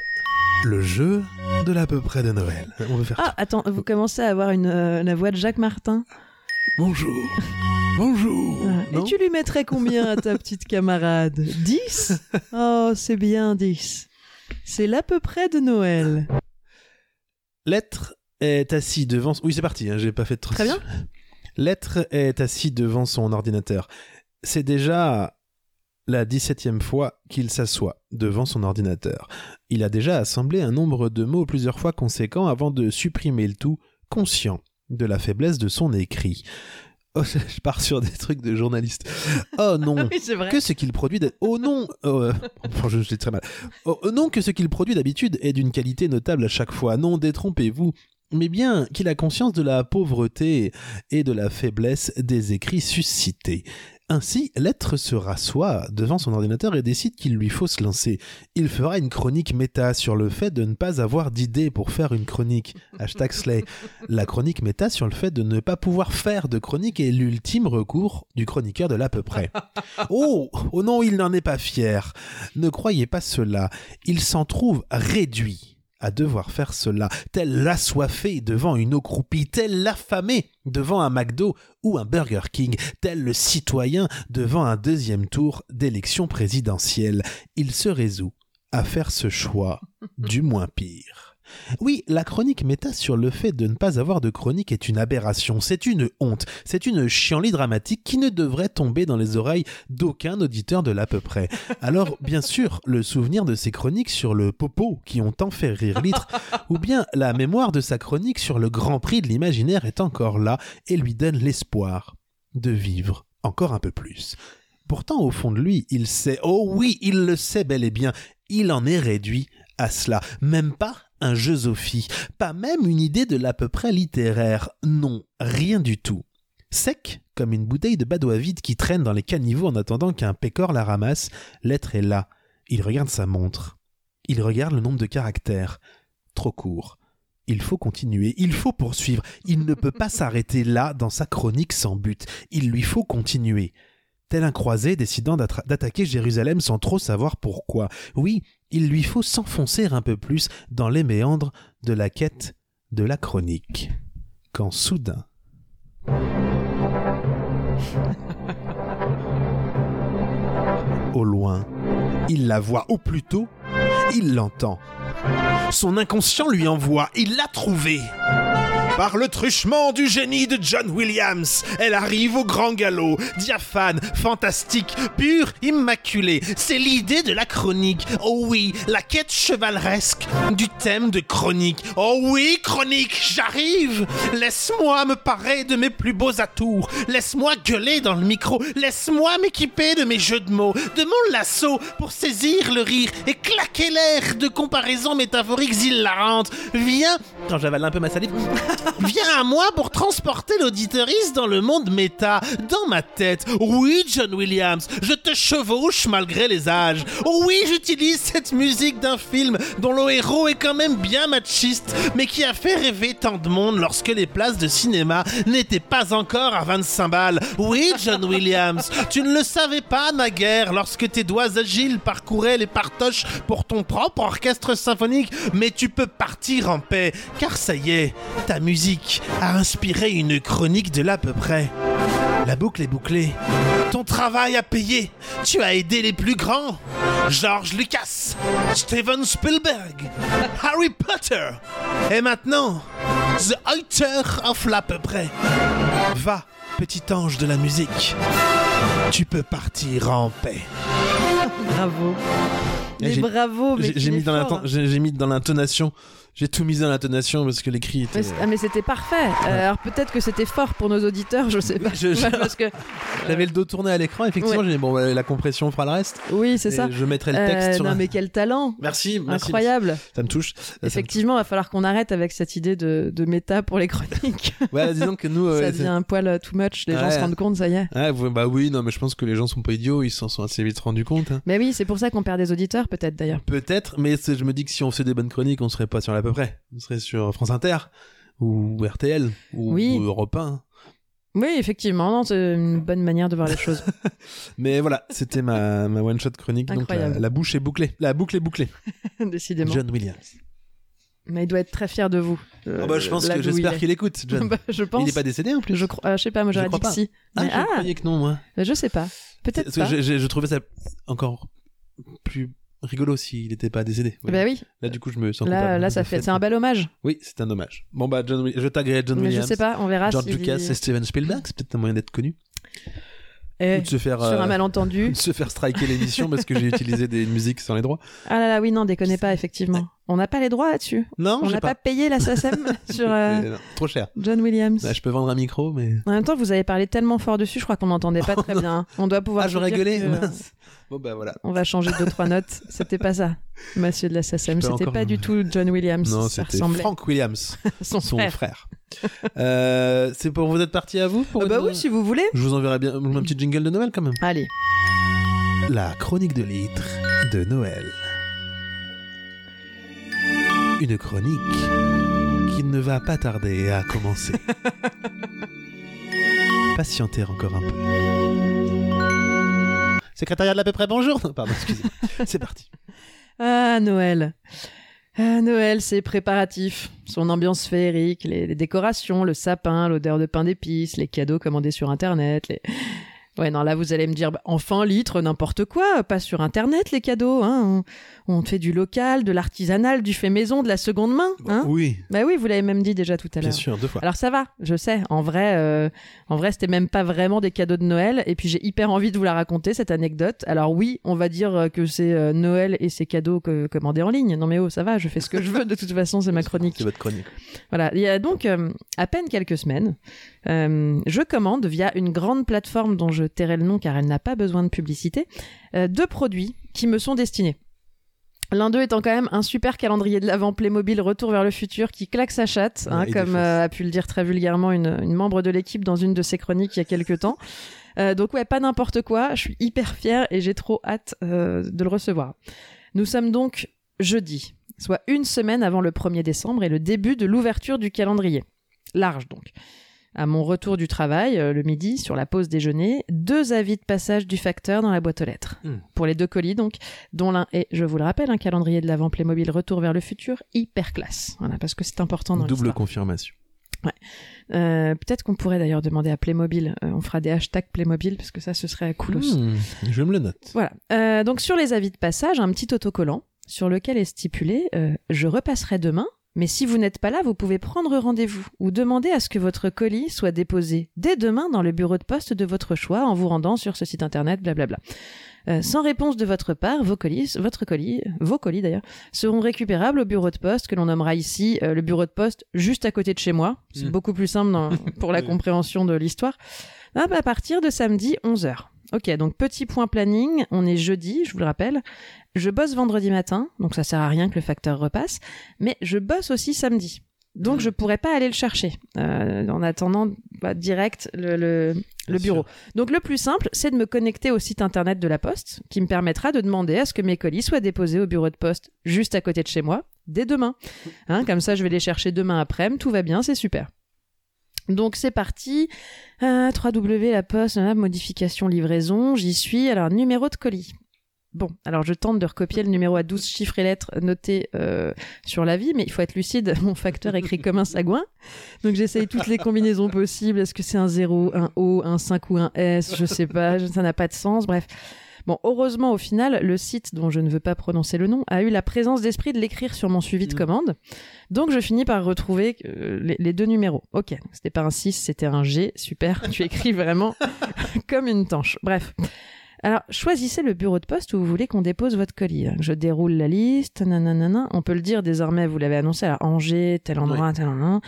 le jeu de l'à peu près de Noël. On veut faire Ah, attends, vous commencez à avoir une, euh, la voix de Jacques Martin. bonjour, bonjour. Et tu lui mettrais combien à ta petite camarade? 10 Oh, c'est bien 10. C'est l'à peu près de Noël. L'être est assis devant. Oui, c'est parti. Hein, j'ai pas fait de Très bien. L'être est assis devant son ordinateur. C'est déjà la 17e fois qu'il s'assoit devant son ordinateur. Il a déjà assemblé un nombre de mots plusieurs fois conséquent avant de supprimer le tout, conscient de la faiblesse de son écrit. Oh, je pars sur des trucs de journaliste. Oh non. oui. Que ce qu'il produit Oh non euh, enfin, je, je dis très mal. Oh non que ce qu'il produit d'habitude est d'une qualité notable à chaque fois. Non, détrompez-vous. Mais bien qu'il a conscience de la pauvreté et de la faiblesse des écrits suscités. Ainsi, l'être se rassoit devant son ordinateur et décide qu'il lui faut se lancer. Il fera une chronique méta sur le fait de ne pas avoir d'idée pour faire une chronique. Hashtag Slay. La chronique méta sur le fait de ne pas pouvoir faire de chronique est l'ultime recours du chroniqueur de l'à peu près. Oh, oh non, il n'en est pas fier. Ne croyez pas cela. Il s'en trouve réduit à devoir faire cela, tel l'assoiffé devant une eau croupie, tel l'affamé devant un McDo ou un Burger King, tel le citoyen devant un deuxième tour d'élection présidentielle. Il se résout à faire ce choix du moins pire. Oui, la chronique méta sur le fait de ne pas avoir de chronique est une aberration, c'est une honte, c'est une chienlit dramatique qui ne devrait tomber dans les oreilles d'aucun auditeur de l'à peu près. Alors, bien sûr, le souvenir de ses chroniques sur le popo qui ont tant fait rire litre, ou bien la mémoire de sa chronique sur le Grand Prix de l'imaginaire est encore là et lui donne l'espoir de vivre encore un peu plus. Pourtant, au fond de lui, il sait, oh oui, il le sait bel et bien, il en est réduit à cela. Même pas un jeu Sophie, pas même une idée de l'à peu près littéraire. Non, rien du tout. Sec comme une bouteille de badois vide qui traîne dans les caniveaux en attendant qu'un pécor la ramasse, l'être est là. Il regarde sa montre. Il regarde le nombre de caractères. Trop court. Il faut continuer, il faut poursuivre, il ne peut pas s'arrêter là dans sa chronique sans but, il lui faut continuer. Tel un croisé décidant d'attaquer Jérusalem sans trop savoir pourquoi. Oui, il lui faut s'enfoncer un peu plus dans les méandres de la quête de la chronique. Quand soudain... Au loin, il la voit, ou plutôt, il l'entend. Son inconscient lui envoie, il l'a trouvée. Par le truchement du génie de John Williams, elle arrive au grand galop, diaphane, fantastique, pure, immaculée. C'est l'idée de la chronique. Oh oui, la quête chevaleresque du thème de chronique. Oh oui, chronique, j'arrive. Laisse-moi me parer de mes plus beaux atours. Laisse-moi gueuler dans le micro. Laisse-moi m'équiper de mes jeux de mots, de mon lasso pour saisir le rire et claquer l'air de comparaisons métaphoriques hilarantes. Viens, quand j'avale un peu ma salive, viens à moi pour transporter l'auditoriste dans le monde méta, dans ma tête. Oui, John Williams, je te chevauche malgré les âges. Oui, j'utilise cette musique d'un film dont le héros est quand même bien machiste, mais qui a fait rêver tant de monde lorsque les places de cinéma n'étaient pas encore à 25 balles. Oui, John Williams, tu ne le savais pas naguère lorsque tes doigts agiles parcouraient les partoches pour ton propre orchestre symphonique, mais tu peux partir en paix, car ça y est, ta musique a inspiré une chronique de l'à peu près. La boucle est bouclée. Ton travail a payé. Tu as aidé les plus grands. George Lucas, Steven Spielberg, Harry Potter. Et maintenant, The Author of l'à peu près. Va, petit ange de la musique. Tu peux partir en paix. Bravo. Mais bravo, mais J'ai mis, j'ai- j'ai mis dans l'intonation. J'ai tout mis dans l'intonation parce que l'écrit était. Mais c- ah, mais c'était parfait. Euh, alors peut-être que c'était fort pour nos auditeurs, je sais pas. Je- je- Parce que J'avais le dos tourné à l'écran, effectivement. Ouais. J'ai dit, bon, bah, la compression fera le reste. oui, c'est ça. Je mettrai le texte Euh, sur non mais quel talent. Merci, merci. Incroyable. Ça me touche. Effectivement, il va falloir qu'on arrête avec cette idée de, de méta pour les chroniques. Ouais, disons que nous. euh, ça devient un poil euh, too much. Les gens se rendent compte, ça y est. bah oui, non, mais je pense que les gens sont pas idiots. Ils s'en sont assez vite rendus compte. hein. Mais oui, c'est pour ça qu'on perd des auditeurs, peut-être d'ailleurs. Peut-être, mais je me dis que si on faisait des bonnes chroniques, on serait pas sur l'à peu près. On serait sur France Inter ou RTL ou, Oui. ou Europe 1. Oui, effectivement, c'est une bonne manière de voir les choses. Mais voilà, c'était ma, ma one shot chronique. Donc la, la bouche est bouclée. La boucle est bouclée. Décidément. John Williams. Mais il doit être très fier de vous. euh, Ah bah, je pense que j'espère qu'il écoute, John. Bah, je pense. Il est pas décédé en plus. Je crois, euh, je sais pas, moi j'aurais dit que pas. si. Ah, Mais- je croyais que non, moi. je sais pas. Peut-être que pas. j'ai- je trouvais ça encore plus rigolo s'il n'était pas décédé. Bah oui, Là, du coup, je me sens là, coupable là ça fait, c'est un bel hommage. Oui, c'est un hommage. Bon, bah, John, je taguerai John Mais je Williams. sais pas, on verra George si- Lucas et Steven Spielberg, c'est peut-être un moyen d'être connu. Eh, Ou de se faire, sur euh, un malentendu. de se faire striker l'émission parce que j'ai utilisé des musiques sans les droits. Ah là là, oui, non, déconnez pas, effectivement. On n'a pas les droits là-dessus. Non, On n'a pas. payé la SACEM sur euh, non, trop cher. John Williams. Là, je peux vendre un micro, mais. En même temps, vous avez parlé tellement fort dessus, je crois qu'on n'entendait pas très bien. On doit pouvoir. Ah, j'aurais gueulé que, euh. Bon, bah voilà. On va changer deux trois notes. C'était pas ça, monsieur de la SACEM. C'était encore- pas du tout John Williams. Non, c'était. Frank Williams, Son, son frère. frère. Euh, c'est pour vous êtes parti à vous pour Ah bah oui, si vous voulez. Je vous enverrai bien un petit jingle de Noël quand même. Allez. La chronique de litre de Noël. Une chronique qui ne va pas tarder à commencer. Patientez encore un peu. Secrétariat de l'à peu près, bonjour. Pardon, excusez. C'est parti. Ah, Noël. Ah, Noël, c'est préparatif. Son ambiance féerique, les, les décorations, le sapin, l'odeur de pain d'épices, les cadeaux commandés sur Internet. Les... Ouais, non, là, vous allez me dire, bah, enfin, litre, n'importe quoi, pas sur Internet, les cadeaux. Hein. On, on fait du local, de l'artisanal, du fait maison, de la seconde main. Hein Oui, bah oui, vous l'avez même dit déjà tout à bien l'heure. sûr, deux fois. Alors ça va, je sais. En vrai, euh, en vrai, c'était même pas vraiment des cadeaux de Noël. Et puis j'ai hyper envie de vous la raconter cette anecdote. Alors oui, on va dire euh, que c'est euh, Noël et ses cadeaux que, commandés en ligne. Non mais oh, ça va, je fais ce que je veux. De toute façon, c'est ma chronique. C'est votre chronique. Voilà. Il y a donc euh, à peine quelques semaines, euh, je commande via une grande plateforme dont je tairai le nom car elle n'a pas besoin de publicité, euh, deux produits qui me sont destinés. L'un d'eux étant quand même un super calendrier de l'avant Playmobil Retour vers le futur qui claque sa chatte, hein, comme euh, a pu le dire très vulgairement une, une membre de l'équipe dans une de ses chroniques il y a quelques temps. Euh, donc ouais, pas n'importe quoi, je suis hyper fière et j'ai trop hâte euh, de le recevoir. Nous sommes donc jeudi, soit une semaine avant le 1er décembre et le début de l'ouverture du calendrier. Large donc. À mon retour du travail, euh, le midi, sur la pause déjeuner, deux avis de passage du facteur dans la boîte aux lettres. Hmm. Pour les deux colis donc, dont l'un est, je vous le rappelle, un calendrier de l'avant Playmobil Retour vers le futur hyper classe. Voilà, parce que c'est important dans Double confirmation. Euh, Peut-être qu'on pourrait d'ailleurs demander à Playmobil, euh, on fera des hashtags Playmobil, parce que ça, ce serait cool aussi. Hmm, je me le note. Voilà. Euh, donc sur les avis de passage, un petit autocollant sur lequel est stipulé Je repasserai demain, mais si vous n'êtes pas là, vous pouvez prendre rendez-vous ou demander à ce que votre colis soit déposé dès demain dans le bureau de poste de votre choix en vous rendant sur ce site internet, blablabla. Euh, sans réponse de votre part, vos colis, votre colis, vos colis d'ailleurs, seront récupérables au bureau de poste que l'on nommera ici euh, le bureau de poste juste à côté de chez moi. C'est Mm. beaucoup plus simple dans- pour la compréhension de l'histoire. À partir de samedi 11h. Ok, donc petit point planning, on est jeudi, je vous le rappelle. Je bosse vendredi matin, donc ça sert à rien que le facteur repasse, mais je bosse aussi samedi. Donc je pourrais pas aller le chercher euh, en attendant bah, direct le, le, le Bien bureau. sûr. Donc le plus simple, c'est de me connecter au site internet de la Poste, qui me permettra de demander à ce que mes colis soient déposés au bureau de poste juste à côté de chez moi dès demain. Hein, comme ça, je vais les chercher demain après-midi, tout va bien, c'est super. Donc c'est parti. Euh, 3W la poste, euh, modification livraison, j'y suis. Alors numéro de colis. Bon, alors je tente de recopier le numéro à 12 chiffres et lettres notés euh, sur l'avis, mais il faut être lucide, mon facteur écrit comme un sagouin. Donc j'essaye toutes les combinaisons possibles. Est-ce que c'est un 0, un O, un 5 ou un S? Je sais pas, ça n'a pas de sens, bref. Bon, heureusement, au final, le site dont je ne veux pas prononcer le nom a eu la présence d'esprit de l'écrire sur mon suivi de Mm. commande. Donc je finis par retrouver euh, les, les deux numéros. Ok, c'était pas un 6, c'était un G. Super, tu écris vraiment comme une tanche. Bref. Alors, choisissez le bureau de poste où vous voulez qu'on dépose votre colis. Je déroule la liste, nanana. On peut le dire désormais, vous l'avez annoncé, à Angers, tel endroit, tel endroit.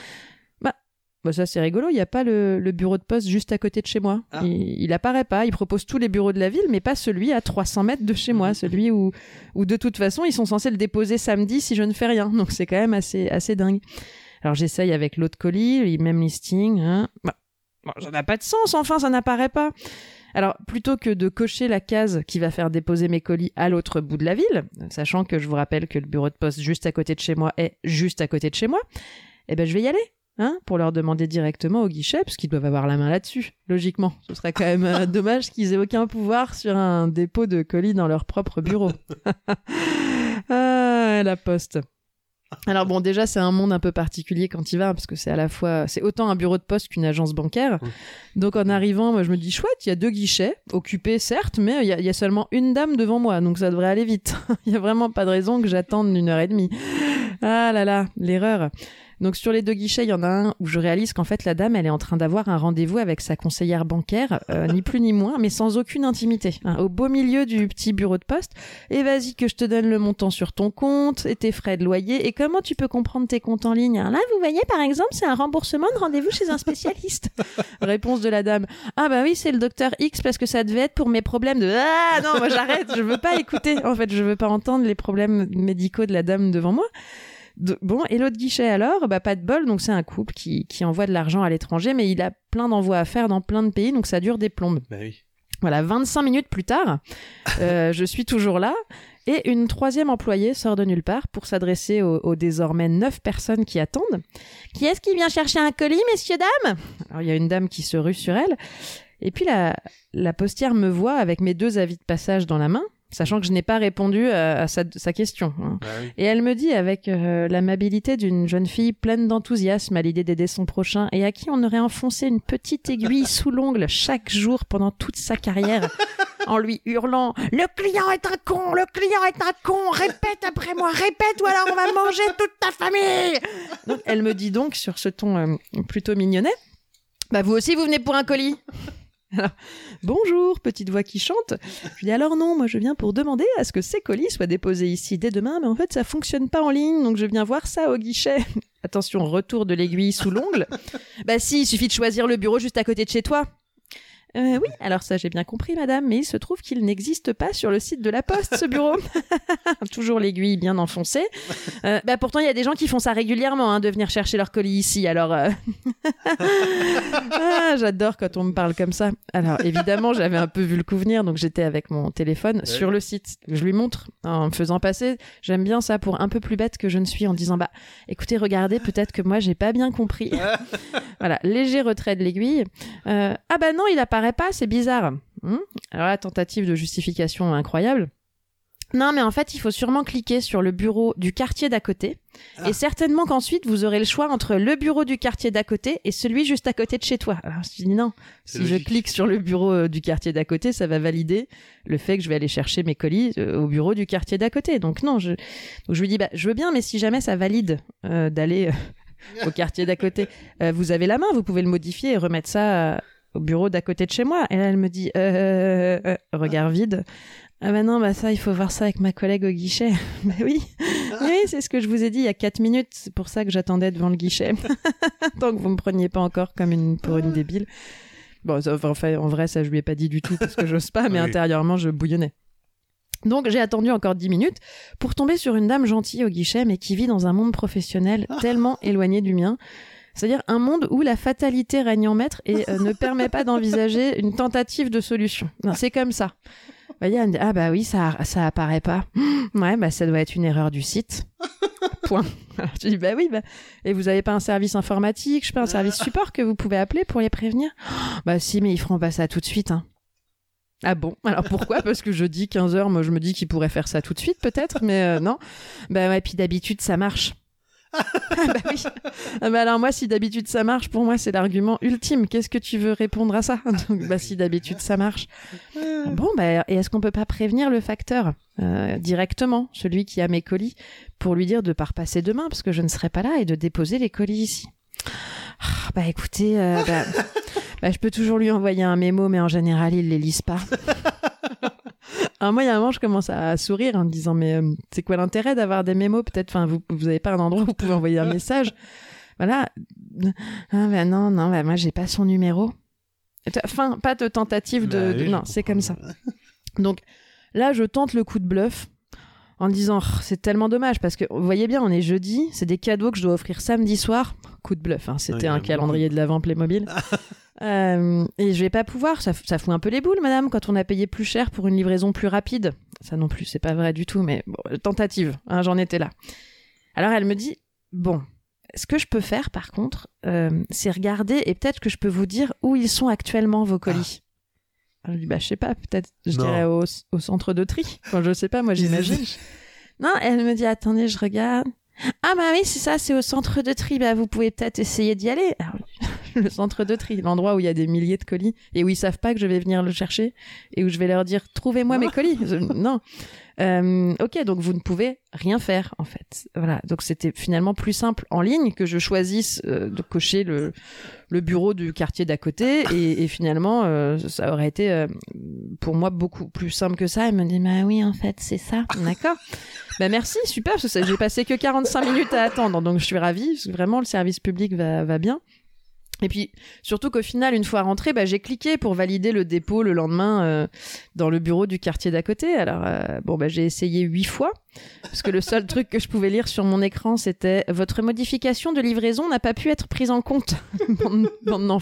Bah, ça c'est rigolo, il n'y a pas le, le bureau de poste juste à côté de chez moi. Ah. Il, il apparaît pas, il propose tous les bureaux de la ville, mais pas celui à 300 mètres de chez moi, celui où, où de toute façon ils sont censés le déposer samedi si je ne fais rien. Donc c'est quand même assez, assez dingue. Alors j'essaye avec l'autre colis, même listing. Hein. Bah, bon, ça n'a pas de sens, enfin ça n'apparaît pas. Alors, plutôt que de cocher la case qui va faire déposer mes colis à l'autre bout de la ville, sachant que je vous rappelle que le bureau de poste juste à côté de chez moi est juste à côté de chez moi, eh ben je vais y aller, hein, pour leur demander directement au guichet, parce qu'ils doivent avoir la main là-dessus, logiquement. Ce serait quand même euh, dommage qu'ils aient aucun pouvoir sur un dépôt de colis dans leur propre bureau. ah, la poste. Alors bon, déjà c'est un monde un peu particulier quand il va parce que c'est à la fois c'est autant un bureau de poste qu'une agence bancaire. Donc en arrivant, moi je me dis chouette, il y a deux guichets occupés certes, mais il y, y a seulement une dame devant moi, donc ça devrait aller vite. Il y a vraiment pas de raison que j'attende une heure et demie. Ah là là, l'erreur. Donc sur les deux guichets, il y en a un où je réalise qu'en fait la dame, elle est en train d'avoir un rendez-vous avec sa conseillère bancaire, euh, ni plus ni moins, mais sans aucune intimité, hein, au beau milieu du petit bureau de poste. Et vas-y que je te donne le montant sur ton compte et tes frais de loyer et comment tu peux comprendre tes comptes en ligne. Alors là, vous voyez par exemple, c'est un remboursement de rendez-vous chez un spécialiste. Réponse de la dame. Ah bah oui, c'est le docteur X parce que ça devait être pour mes problèmes de Ah non, moi j'arrête, je veux pas écouter. En fait, je veux pas entendre les problèmes médicaux de la dame devant moi. De- bon, et l'autre guichet alors, bah pas de bol, donc c'est un couple qui, qui envoie de l'argent à l'étranger, mais il a plein d'envois à faire dans plein de pays, donc ça dure des plombes. Bah oui. Voilà, 25 minutes plus tard, euh, je suis toujours là. Et une troisième employée sort de nulle part pour s'adresser aux, aux désormais neuf personnes qui attendent. Qui est-ce qui vient chercher un colis, messieurs, dames? Alors, il y a une dame qui se rue sur elle. Et puis, la, la postière me voit avec mes deux avis de passage dans la main, sachant que je n'ai pas répondu à, à sa, sa question. hein. Oui. Et elle me dit avec euh, l'amabilité d'une jeune fille pleine d'enthousiasme à l'idée d'aider son prochain et à qui on aurait enfoncé une petite aiguille sous l'ongle chaque jour pendant toute sa carrière en lui hurlant Le client est un con, le client est un con, répète après moi, répète ou alors on va manger toute ta famille Donc, Elle me dit donc sur ce ton euh, plutôt mignonnet Bah vous aussi vous venez pour un colis alors, bonjour, petite voix qui chante. Je dis alors non, moi je viens pour demander à ce que ces colis soient déposés ici dès demain, mais en fait ça fonctionne pas en ligne, donc je viens voir ça au guichet. Attention, retour de l'aiguille sous l'ongle. bah si, il suffit de choisir le bureau juste à côté de chez toi. Euh, oui, alors ça j'ai bien compris, madame, mais il se trouve qu'il n'existe pas sur le site de la Poste, ce bureau. Toujours l'aiguille bien enfoncée. Euh, bah, pourtant, il y a des gens qui font ça régulièrement, hein, de venir chercher leur colis ici. Alors, euh, ah, j'adore quand on me parle comme ça. Alors, évidemment, j'avais un peu vu le coup venir, donc j'étais avec mon téléphone sur le site. Je lui montre en me faisant passer. J'aime bien ça pour un peu plus bête que je ne suis en disant bah, écoutez, regardez, peut-être que moi j'ai pas bien compris. voilà, léger retrait de l'aiguille. Euh, ah bah non, il apparaît pas, c'est bizarre. Hmm Alors la tentative de justification incroyable. Non, mais en fait, il faut sûrement cliquer sur le bureau du quartier d'à côté. Et certainement qu'ensuite, vous aurez le choix entre le bureau du quartier d'à côté et celui juste à côté de chez toi. Alors, je dit non. Si je clique sur le bureau euh, du quartier d'à côté, ça va valider le fait que je vais aller chercher mes colis euh, au bureau du quartier d'à côté. Donc non, je, donc je lui dis, bah, je veux bien, mais si jamais ça valide euh, d'aller euh, au quartier d'à côté, euh, vous avez la main, vous pouvez le modifier et remettre ça au bureau d'à côté de chez moi. Et là, elle me dit, euh, euh, euh, regard vide. Ah bah non, bah ça, il faut voir ça avec ma collègue au guichet. bah oui, oui, c'est ce que je vous ai dit il y a 4 minutes. C'est pour ça que j'attendais devant le guichet. Tant que vous me preniez pas encore comme une, pour une débile. Bon, ça, enfin, en vrai, ça, je lui ai pas dit du tout parce que j'ose pas, mais Oui. intérieurement, je bouillonnais. Donc, j'ai attendu encore 10 minutes pour tomber sur une dame gentille au guichet, mais qui vit dans un monde professionnel tellement éloigné du mien. C'est-à-dire un monde où la fatalité règne en maître et euh, ne permet pas d'envisager une tentative de solution. C'est comme ça. Me dit, ah bah oui, ça, ça apparaît pas. Ouais, bah ça doit être une erreur du site. Point. Alors, je dis, bah oui, bah, et vous avez pas un service informatique, je sais pas, un service support que vous pouvez appeler pour les prévenir? Bah si, mais ils feront pas ça tout de suite. Hein. Ah bon? Alors pourquoi? Parce que je dis 15h, moi je me dis qu'ils pourraient faire ça tout de suite peut-être, mais euh, non. Bah ouais, puis d'habitude ça marche. Ah bah oui. Ah bah alors moi si d'habitude ça marche, pour moi c'est l'argument ultime. Qu'est-ce que tu veux répondre à ça? Donc bah si d'habitude ça marche. Bon bah et est-ce qu'on peut pas prévenir le facteur euh, directement, celui qui a mes colis, pour lui dire de pas repasser demain parce que je ne serai pas là et de déposer les colis ici? Ah, Bah écoutez, euh, bah, je peux toujours lui envoyer un mémo, mais en général il les lise pas. Alors moi, il y a un moment, je commence à sourire en me disant, mais euh, c'est quoi l'intérêt d'avoir des mémos Peut-être, enfin, vous, vous avez pas un endroit où vous pouvez envoyer un message. Voilà. Ah ben non, non, bah, moi j'ai pas son numéro. Enfin, pas de tentative de, Bah de- non, c'est comme ça. Donc là, je tente le coup de bluff en disant, Oh, c'est tellement dommage parce que vous voyez bien, on est jeudi, c'est des cadeaux que je dois offrir samedi soir. Coup de bluff, hein, c'était un calendrier de l'avant Playmobil. Euh, et je vais pas pouvoir, ça, ça fout un peu les boules, madame, quand on a payé plus cher pour une livraison plus rapide. Ça non plus, c'est pas vrai du tout, mais bon, tentative, hein, j'en étais là. Alors elle me dit, bon, ce que je peux faire par contre, euh, c'est regarder et peut-être que je peux vous dire où ils sont actuellement vos colis. Alors, je dis, bah je sais pas, peut-être, je Non. dirais au, au centre de tri. Enfin, je sais pas, moi j'imagine. Non, elle me dit attendez, je regarde. Ah bah oui, c'est ça, c'est au centre de tri. Bah vous pouvez peut-être essayer d'y aller. Alors, le centre de tri, l'endroit où il y a des milliers de colis et où ils savent pas que je vais venir le chercher et où je vais leur dire trouvez-moi mes colis. Non. Euh, ok, donc vous ne pouvez rien faire en fait. Voilà, donc c'était finalement plus simple en ligne que je choisisse euh, de cocher le, le bureau du quartier d'à côté et, et finalement euh, ça aurait été euh, pour moi beaucoup plus simple que ça. Elle me dit bah oui en fait c'est ça, d'accord. Bah merci, super, j'ai passé que 45 minutes à attendre, donc je suis ravie, parce que vraiment le service public va, va bien. Et puis surtout qu'au final, une fois rentré, bah, j'ai cliqué pour valider le dépôt le lendemain euh, dans le bureau du quartier d'à côté. Alors euh, bon, bah, j'ai essayé huit fois, parce que le seul truc que je pouvais lire sur mon écran, c'était votre modification de livraison n'a pas pu être prise en compte, bande, bande.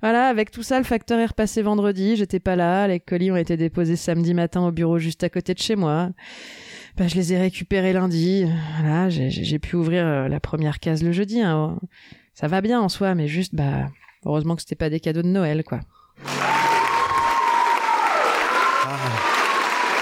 Voilà, avec tout ça, le facteur est repassé vendredi, j'étais pas là, les colis ont été déposés samedi matin au bureau juste à côté de chez moi. Bah, je les ai récupérés lundi. Voilà, j'ai pu ouvrir euh, la première case le jeudi. hein. Ça va bien en soi, mais juste, bah, heureusement que c'était pas des cadeaux de Noël, quoi.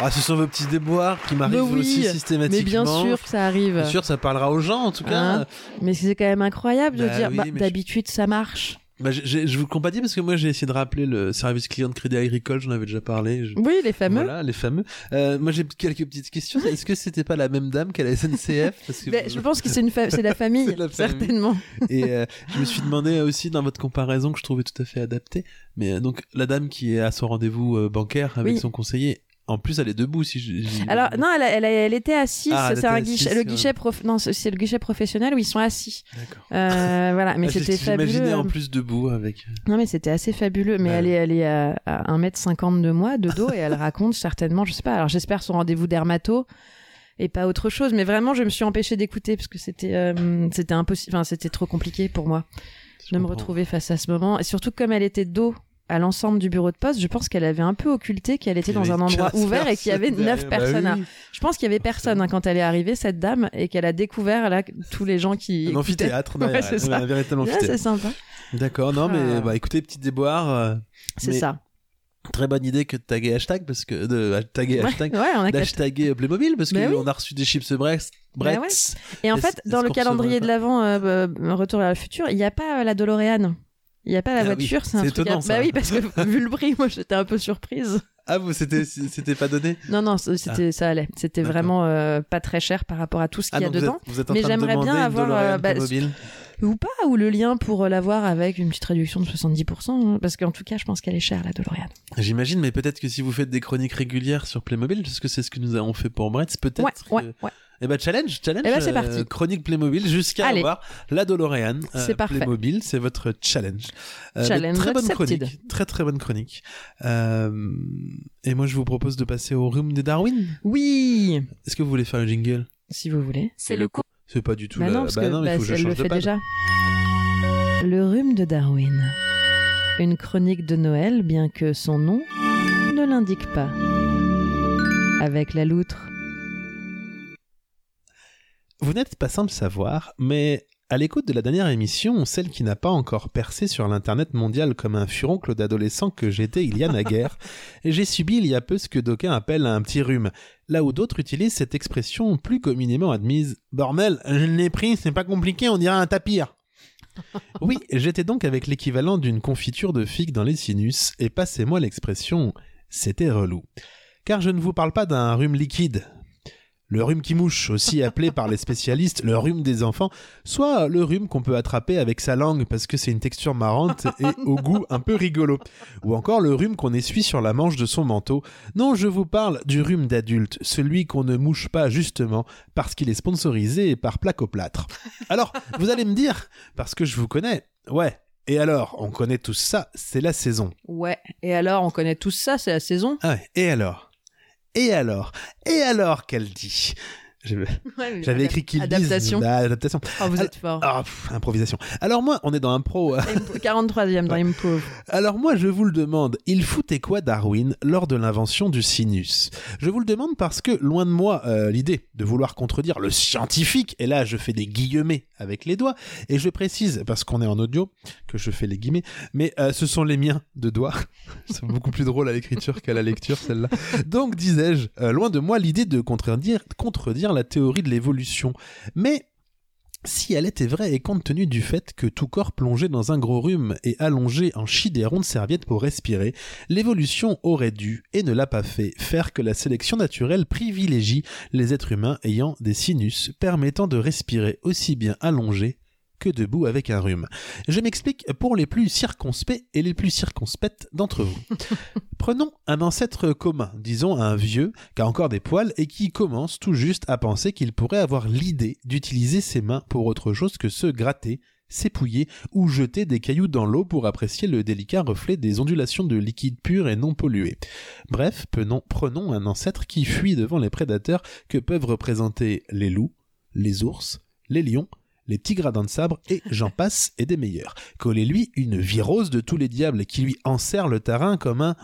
Ah, ce sont vos petits déboires qui m'arrivent Mais oui, aussi systématiquement. Mais bien sûr que ça arrive. Bien sûr, ça parlera aux gens en tout cas. Hein Mais c'est quand même incroyable de Bah dire, oui, bah, je- d'habitude ça marche. Bah, je vous comprends pas dit parce que moi j'ai essayé de rappeler le service client de Crédit Agricole, j'en avais déjà parlé. je- Oui, les fameux. Voilà, les fameux. Euh, moi j'ai quelques petites questions. Est-ce que c'était pas la même dame qu'à la SNCF Parce que Mais je pense que c'est une fa- c'est la la famille. certainement. Et euh, je me suis demandé aussi dans votre comparaison que je trouvais tout à fait adaptée. Mais euh, donc la dame qui est à son rendez-vous euh, bancaire avec Oui. son conseiller, En plus, elle est debout. Si je- Alors non, elle, elle, elle était assise. Ah, c'est un guichet, le ouais. guichet prof... non, c'est le guichet professionnel où ils sont assis. D'accord. Euh, voilà, mais Ah, c'était J'imaginais fabuleux. en plus debout avec. Non, mais c'était assez fabuleux. Mais Ouais. elle est, elle est à, à 1m50 de moi, de dos, et elle raconte certainement, je sais pas, alors j'espère son rendez-vous dermato et pas autre chose. Mais vraiment, je me suis empêchée d'écouter parce que c'était euh, c'était impossible, enfin, c'était trop compliqué pour moi Je de me retrouver face à ce moment. Et surtout, comme elle était dos à l'ensemble du bureau de poste, je pense qu'elle avait un peu occulté qu'elle était dans un endroit 15 ouvert et qu'il y avait personnes 9 derrière. Bah personnes. à-. Je pense qu'il y avait personne hein, quand elle est arrivée, cette dame, et qu'elle a découvert là tous les gens qui. Un amphithéâtre, Ouais, c'est ça. Ouais, c'est sympa. D'accord, non, mais Ah. bah, écoutez, petit déboire. euh, C'est Mais- ça. très bonne idée que de taguer hashtag, parce que. De taguer Ouais, hashtag. ouais, on a capté. D'hashtaguer Playmobil, parce Bah qu'on oui. a reçu des chips Brex. Bah Brex. Et en fait, dans le calendrier de l'avant, euh, euh, Retour vers le futur, il n'y a pas euh, la DeLorean. Il n'y a pas la Ah oui, voiture, c'est un truc. étonnant, à- ça. Bah oui, parce que vu le prix, moi j'étais un peu surprise. Ah, vous, c'était, c'était pas donné? Non, non, c'était, ça allait. C'était Ah. Vraiment euh, pas très cher par rapport à tout ce qu'il Ah, y a donc vous dedans. êtes, vous êtes en Mais j'aimerais bien avoir, euh, bah, Ou pas, ou le lien pour euh, l'avoir avec une petite réduction de 70%. hein, parce qu'en tout cas, je pense qu'elle est chère, la DeLorean. J'imagine, mais peut-être que si vous faites des chroniques régulières sur Playmobil, parce que c'est ce que nous avons fait pour Bretz, peut-être. Ouais, ouais, ouais. Eh ben challenge, challenge. Eh ben, c'est euh, parti. chronique Playmobil jusqu'à avoir la DeLorean. euh, C'est parfait. Playmobil, c'est votre challenge. Euh, Challenge très bonne accepted. chronique, très très bonne chronique. Euh, et moi je vous propose de passer au room de Darwin. Oui, Est-ce que vous voulez faire le jingle? Si vous voulez. C'est le coup. C'est pas du tout. Bah la... non, parce bah que non, mais bah, il faut que je elle le de fait déjà. Le rhume de Darwin. Une chronique de Noël, bien que son nom ne l'indique pas. Avec la loutre. Vous n'êtes pas sans le savoir, mais à l'écoute de la dernière émission, celle qui n'a pas encore percé sur l'internet mondial comme un furoncle d'adolescent que j'étais il y a naguère, j'ai subi il y a peu ce que d'aucuns appellent un petit rhume, là où d'autres utilisent cette expression plus communément admise Bordel, je l'ai pris, c'est pas compliqué, on dirait un tapir. Oui, j'étais donc avec l'équivalent d'une confiture de figue dans les sinus, et passez-moi l'expression, c'était relou. Car je ne vous parle pas d'un rhume liquide, le rhume qui mouche, aussi appelé par les spécialistes le rhume des enfants, soit le rhume qu'on peut attraper avec sa langue parce que c'est une texture marrante et au goût un peu rigolo, ou encore le rhume qu'on essuie sur la manche de son manteau. Non, je vous parle du rhume d'adulte, celui qu'on ne mouche pas justement parce qu'il est sponsorisé par Placoplâtre. Alors, vous allez me dire, parce que je vous connais, ouais. Et alors, on connaît tout ça, c'est la saison. Ouais, et alors, on connaît tous ça, c'est la saison? Ah ouais, et alors? Et alors? Et alors qu'elle dit? J'avais écrit qu'il Adaptation. Bah, adaptation. Oh, vous êtes fort. Ah, pff, improvisation. Alors moi, on est dans un pro. 43e dans Improve. Alors moi, je vous le demande, il foutait quoi Darwin lors de l'invention du sinus? Je vous le demande parce que, loin de moi, euh, l'idée de vouloir contredire le scientifique, et là je fais des guillemets avec les doigts, et je précise, parce qu'on est en audio, que je fais les guillemets, mais euh, ce sont les miens de doigts. C'est beaucoup plus drôle à l'écriture qu'à la lecture, celle-là. Donc, disais-je, euh, loin de moi l'idée de contredire, contredire la théorie de l'évolution. Mais si elle était vraie et compte tenu du fait que tout corps plongé dans un gros rhume et allongé en chie des rondes pour respirer, l'évolution aurait dû, et ne l'a pas fait, faire que la sélection naturelle privilégie les êtres humains ayant des sinus permettant de respirer aussi bien allongé que debout avec un rhume. Je m'explique pour les plus circonspects et les plus circonspectes d'entre vous. Prenons un ancêtre commun, disons un vieux qui a encore des poils et qui commence tout juste à penser qu'il pourrait avoir l'idée d'utiliser ses mains pour autre chose que se gratter, s'épouiller ou jeter des cailloux dans l'eau pour apprécier le délicat reflet des ondulations de liquide pur et non pollué. Bref, prenons, prenons un ancêtre qui fuit devant les prédateurs que peuvent représenter les loups, les ours, les lions, les petits gradins de sabre et j'en passe et des meilleurs. Collez-lui une virose de tous les diables qui lui enserre le terrain comme un...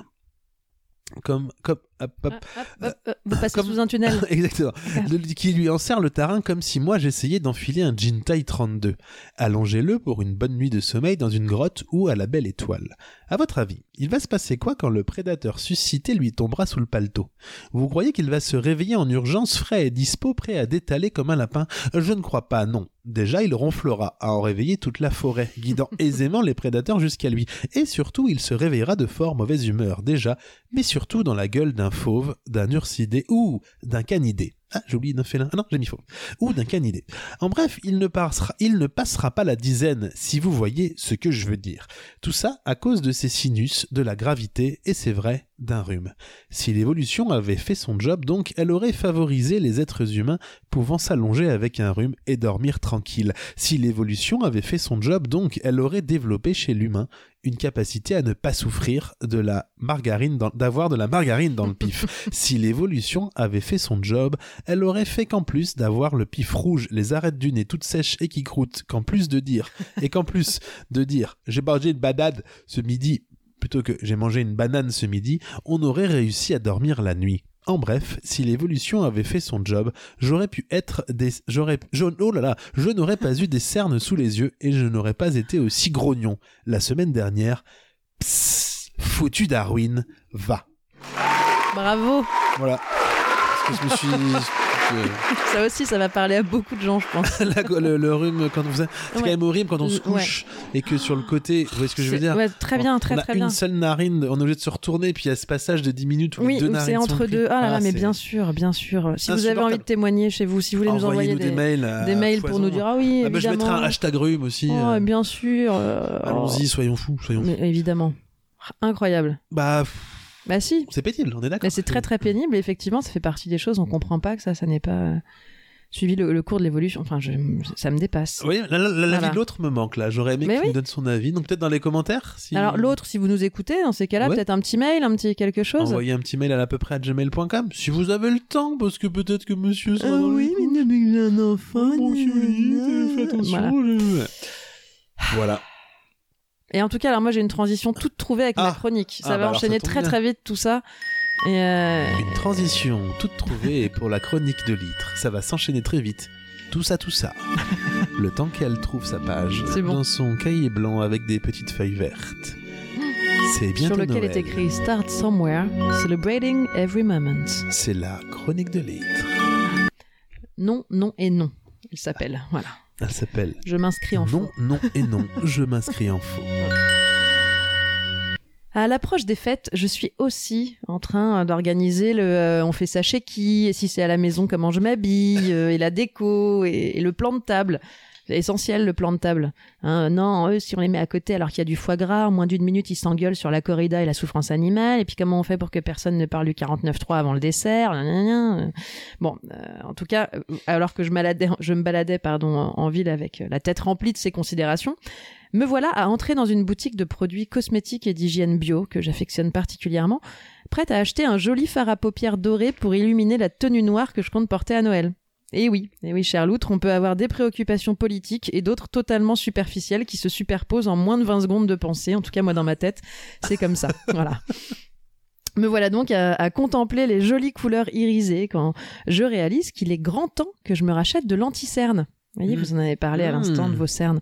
Comme... comme... hop, hop. Hop, hop, hop, Vous passez Comme- sous un tunnel. Exactement. De- qui lui enserre le terrain comme si moi j'essayais d'enfiler un jean taille 32. Allongez-le pour une bonne nuit de sommeil dans une grotte ou à la belle étoile. À votre avis, il va se passer quoi quand le prédateur suscité lui tombera sous le paletot? Vous croyez qu'il va se réveiller en urgence frais et dispo, prêt à détaler comme un lapin? Je ne crois pas, non. Déjà, il ronflera à en réveiller toute la forêt, guidant aisément les prédateurs jusqu'à lui. Et surtout, il se réveillera de fort mauvaise humeur, déjà, mais surtout dans la gueule d'un fauve, d'un ursidé ou d'un canidé. Ah, j'ai oublié d'un félin. Ah non, j'ai mis faux. Ou d'un canidé. En bref, il ne, passera, il ne passera pas la dizaine, si vous voyez ce que je veux dire. Tout ça à cause de ses sinus, de la gravité, et c'est vrai, d'un rhume. Si l'évolution avait fait son job, donc, elle aurait favorisé les êtres humains pouvant s'allonger avec un rhume et dormir tranquille. Si l'évolution avait fait son job, donc, elle aurait développé chez l'humain une capacité à ne pas souffrir de la margarine, d'avoir de la margarine dans le pif. si l'évolution avait fait son job, elle aurait fait qu'en plus d'avoir le pif rouge, les arêtes du nez toutes sèches et qui croûtent, qu'en plus de dire, et qu'en plus de dire, j'ai mangé une banane ce midi, plutôt que j'ai mangé une banane ce midi, on aurait réussi à dormir la nuit. En bref, si l'évolution avait fait son job, j'aurais pu être des, j'aurais, je, oh là là, je n'aurais pas eu des cernes sous les yeux et je n'aurais pas été aussi grognon. La semaine dernière, psst, foutu Darwin, va. Bravo. Voilà. Je me suis, Ça aussi, ça va parler à beaucoup de gens, je pense. la- le, le rhume quand on faisait, c'est quand même horrible quand on se Ouais. couche et que sur le côté, vous voyez ce que je veux dire ouais, très bien, très on a très une bien. seule narine, on est obligé de se retourner, puis il y a ce passage de 10 minutes où Oui, les deux narines c'est entre deux. Ah là là, Ah, mais bien sûr, bien sûr. Si vous avez envie de témoigner chez vous, si vous voulez nous envoyer des, des mails, des mails pour nous dire ah oui, Ah bah, je mettrai un hashtag rhume aussi. Oh, euh, bien sûr. euh, Allons-y, soyons fous, soyons fous. mais évidemment. Incroyable. Bah, pff, Bah si. c'est pénible, on est d'accord. Mais c'est très très pénible. et Effectivement, ça fait partie des choses. On comprend pas que ça, ça n'est pas euh, suivi le, le cours de l'évolution. Enfin, je, ça me dépasse. Oui, la- la- la- l'avis Voilà. de l'autre me manque là. J'aurais aimé qu'il oui. me donne son avis. Donc peut-être dans les commentaires. Si... Alors l'autre, si vous nous écoutez, dans ces cas-là, Ouais. peut-être un petit mail, un petit quelque chose. Envoyez un petit mail à l'à peu près à gmail.com si vous avez le temps, parce que peut-être que monsieur sera Ah dans oui, les mais j'ai un enfant. Bon, nanana. fais attention. Voilà. je- Voilà. Et en tout cas, alors moi j'ai une transition toute trouvée avec ma Ah. chronique. Ça Ah, va bah enchaîner ça très bien. très vite tout ça. Et euh, Une transition toute trouvée pour la chronique de litre. Ça va s'enchaîner très vite. Tout ça, tout ça. le temps qu'elle trouve sa page bon. dans son cahier blanc avec des petites feuilles vertes. C'est bientôt sur lequel Noël. est écrit Start Somewhere, Celebrating Every Moment. C'est la chronique de litre. Non, non et non. Il s'appelle. Voilà. Elle s'appelle Je m'inscris en Non, faux. non et non. Je m'inscris en faux. À l'approche des fêtes, je suis aussi en train d'organiser le euh, on fait ça chez qui, et si c'est à la maison, comment je m'habille, euh, et la déco, et, le plan de table. C'est essentiel le plan de table. Hein, non, eux, si on les met à côté alors qu'il y a du foie gras, en moins d'une minute, ils s'engueulent sur la corrida et la souffrance animale. Et puis comment on fait pour que personne ne parle du 49.3 avant le dessert? Bon, euh, en tout cas, euh, alors que je, baladais, je me baladais pardon, en, en ville avec la tête remplie de ces considérations, me voilà à entrer dans une boutique de produits cosmétiques et d'hygiène bio que j'affectionne particulièrement, prête à acheter un joli fard à paupières doré pour illuminer la tenue noire que je compte porter à Noël. Et oui, et oui, cher Loutre, on peut avoir des préoccupations politiques et d'autres totalement superficielles qui se superposent en moins de 20 secondes de pensée. En tout cas, moi, dans ma tête, c'est comme ça. voilà. Me voilà donc à, à contempler les jolies couleurs irisées quand je réalise qu'il est grand temps que je me rachète de l'anti-cerne. Vous voyez, vous en avez parlé à l'instant de vos cernes.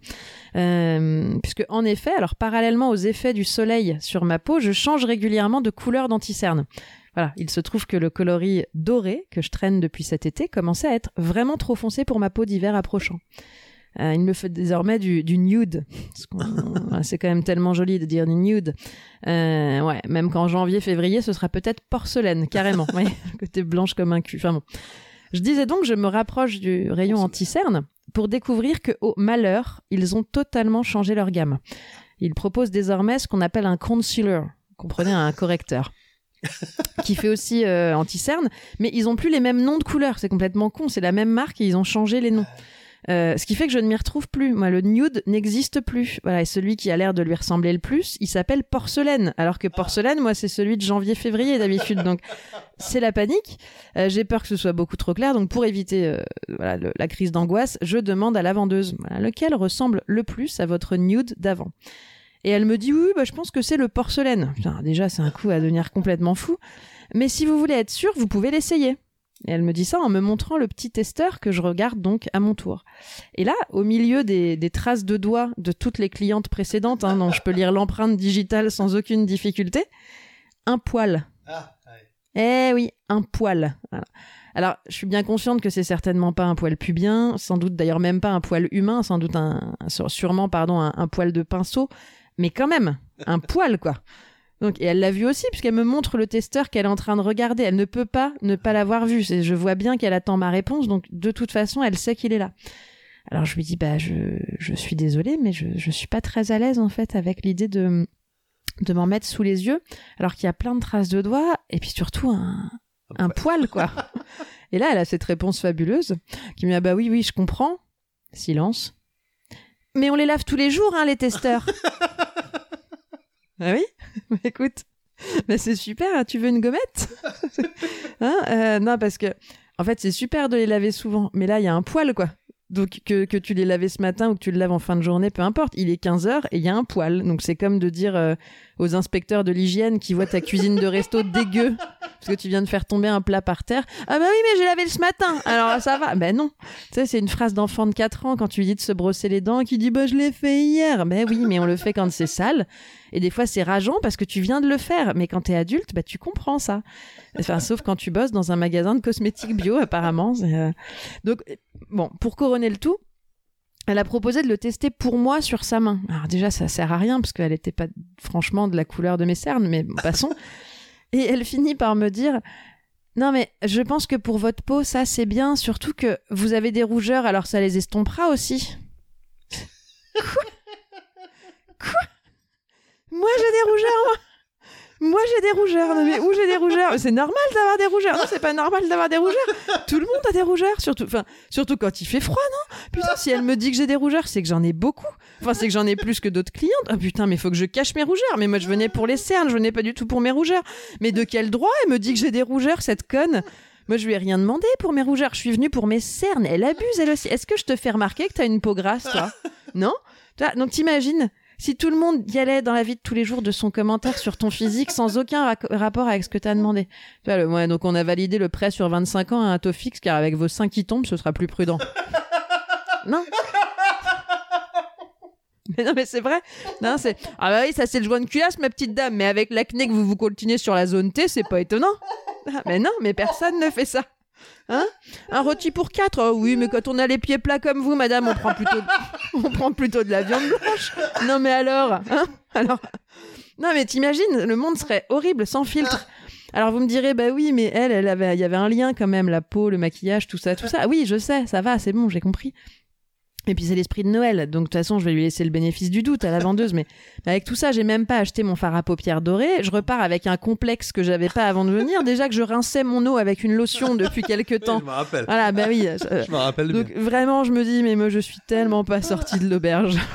Euh, puisque, en effet, alors parallèlement aux effets du soleil sur ma peau, je change régulièrement de couleur d'anti-cerne. Voilà, il se trouve que le coloris doré que je traîne depuis cet été commençait à être vraiment trop foncé pour ma peau d'hiver approchant. Euh, il me fait désormais du, du nude. C'est quand même tellement joli de dire du nude. Euh, ouais, même qu'en janvier, février, ce sera peut-être porcelaine, carrément. ouais, côté blanche comme un cul. Enfin bon. Je disais donc, je me rapproche du rayon anti-cerne pour découvrir que, au malheur, ils ont totalement changé leur gamme. Ils proposent désormais ce qu'on appelle un concealer. Comprenez, un correcteur. qui fait aussi euh, anti-cerne, mais ils ont plus les mêmes noms de couleurs. C'est complètement con. C'est la même marque et ils ont changé les noms. Euh, ce qui fait que je ne m'y retrouve plus. Moi, le nude n'existe plus. Voilà, et celui qui a l'air de lui ressembler le plus, il s'appelle porcelaine. Alors que porcelaine, moi, c'est celui de janvier-février d'habitude. Donc, c'est la panique. Euh, J'ai peur que ce soit beaucoup trop clair. Donc, pour éviter euh, voilà, le- la crise d'angoisse, je demande à la vendeuse voilà, lequel ressemble le plus à votre nude d'avant. Et elle me dit oui, bah, je pense que c'est le porcelaine. Putain, déjà, c'est un coup à devenir complètement fou. Mais si vous voulez être sûr, vous pouvez l'essayer. Et elle me dit ça en me montrant le petit testeur que je regarde donc à mon tour. Et là, au milieu des, des traces de doigts de toutes les clientes précédentes, hein, dont je peux lire l'empreinte digitale sans aucune difficulté, un poil. Eh oui, un poil. Voilà. Alors, je suis bien consciente que c'est certainement pas un poil pubien, sans doute d'ailleurs même pas un poil humain, sans doute un, un- sûrement pardon un, un poil de pinceau, mais quand même un poil quoi. Donc, et elle l'a vu aussi, puisqu'elle me montre le testeur qu'elle est en train de regarder. Elle ne peut pas ne pas l'avoir vu. Je vois bien qu'elle attend ma réponse, donc de toute façon, elle sait qu'il est là. Alors je lui dis, bah, je, je suis désolée, mais je, je suis pas très à l'aise, en fait, avec l'idée de, de m'en mettre sous les yeux, alors qu'il y a plein de traces de doigts, et puis surtout un, un poil, quoi. et là, elle a cette réponse fabuleuse, qui me dit, ah bah oui, oui, je comprends. Silence. Mais on les lave tous les jours, hein, les testeurs. ah oui Bah, Écoute, bah, c'est super, hein, tu veux une gommette Hein Euh, Non, parce que, en fait, c'est super de les laver souvent, mais là, il y a un poil, quoi. Donc, que, que tu les laves ce matin ou que tu le laves en fin de journée, peu importe. Il est 15h et il y a un poil. Donc, c'est comme de dire euh, aux inspecteurs de l'hygiène qui voient ta cuisine de resto dégueu parce que tu viens de faire tomber un plat par terre. Ah bah oui, mais j'ai lavé ce matin. Alors, ça va. Ben non. Tu sais, c'est une phrase d'enfant de 4 ans quand tu lui dis de se brosser les dents qui dit bah je l'ai fait hier. Ben oui, mais on le fait quand c'est sale. Et des fois, c'est rageant parce que tu viens de le faire. Mais quand t'es adulte, bah tu comprends ça. Enfin, sauf quand tu bosses dans un magasin de cosmétiques bio, apparemment. Euh, Donc, bon, pour couronner le tout, elle a proposé de le tester pour moi sur sa main. Alors déjà, ça sert à rien parce qu'elle n'était pas franchement de la couleur de mes cernes, mais bon, passons. Et elle finit par me dire Non, mais je pense que pour votre peau, ça c'est bien, surtout que vous avez des rougeurs, alors ça les estompera aussi. Quoi? Quoi? Moi j'ai des rougeurs, moi moi j'ai des rougeurs, non mais où j'ai des rougeurs? C'est normal d'avoir des rougeurs. Non, c'est pas normal d'avoir des rougeurs. Tout le monde a des rougeurs, surtout, surtout quand il fait froid, non? Putain, si elle me dit que j'ai des rougeurs, c'est que j'en ai beaucoup. Enfin, c'est que j'en ai plus que d'autres clientes. Ah putain, mais faut que je cache mes rougeurs. Mais moi, je venais pour les cernes, je venais pas du tout pour mes rougeurs. Mais de quel droit elle me dit que j'ai des rougeurs, cette conne? Moi, je lui ai rien demandé pour mes rougeurs. Je suis venue pour mes cernes. Elle abuse, elle aussi. Est-ce que je te fais remarquer que t'as une peau grasse, toi? Non? Donc, t'imagines si tout le monde y allait dans la vie de tous les jours de son commentaire sur ton physique sans aucun rapport avec ce que t'as demandé. Tu vois, le- ouais, donc on a validé le prêt sur 25 ans à un taux fixe car avec vos seins qui tombent, ce sera plus prudent. non mais non, mais c'est vrai. Non, c'est ah bah oui, ça c'est le joint de culasse, ma petite dame. Mais avec l'acné que vous vous continuez sur la zone T, c'est pas étonnant. Ah, mais non, mais personne ne fait ça. Hein? Un rôti pour quatre? Oh Oui, mais quand on a les pieds plats comme vous, madame, on prend plutôt, de la viande blanche. Non, mais alors, hein? Alors, non, mais t'imagines, le monde serait horrible sans filtre. Alors vous me direz, bah oui, mais elle, avait, il y avait un lien quand même, la peau, le maquillage, tout ça, tout ça. Oui, je sais, ça va, c'est bon, j'ai compris. Et puis c'est l'esprit de Noël, donc de toute façon je vais lui laisser le bénéfice du doute à la vendeuse. Mais, mais avec tout ça, j'ai même pas acheté mon fard à paupières doré. Je repars avec un complexe que j'avais pas avant de venir. Déjà que je rinçais mon eau avec une lotion depuis quelques temps. Je me rappelle. Voilà, bah oui. euh, Je me rappelle donc bien. vraiment, je me dis, mais moi je suis tellement pas sortie de l'auberge.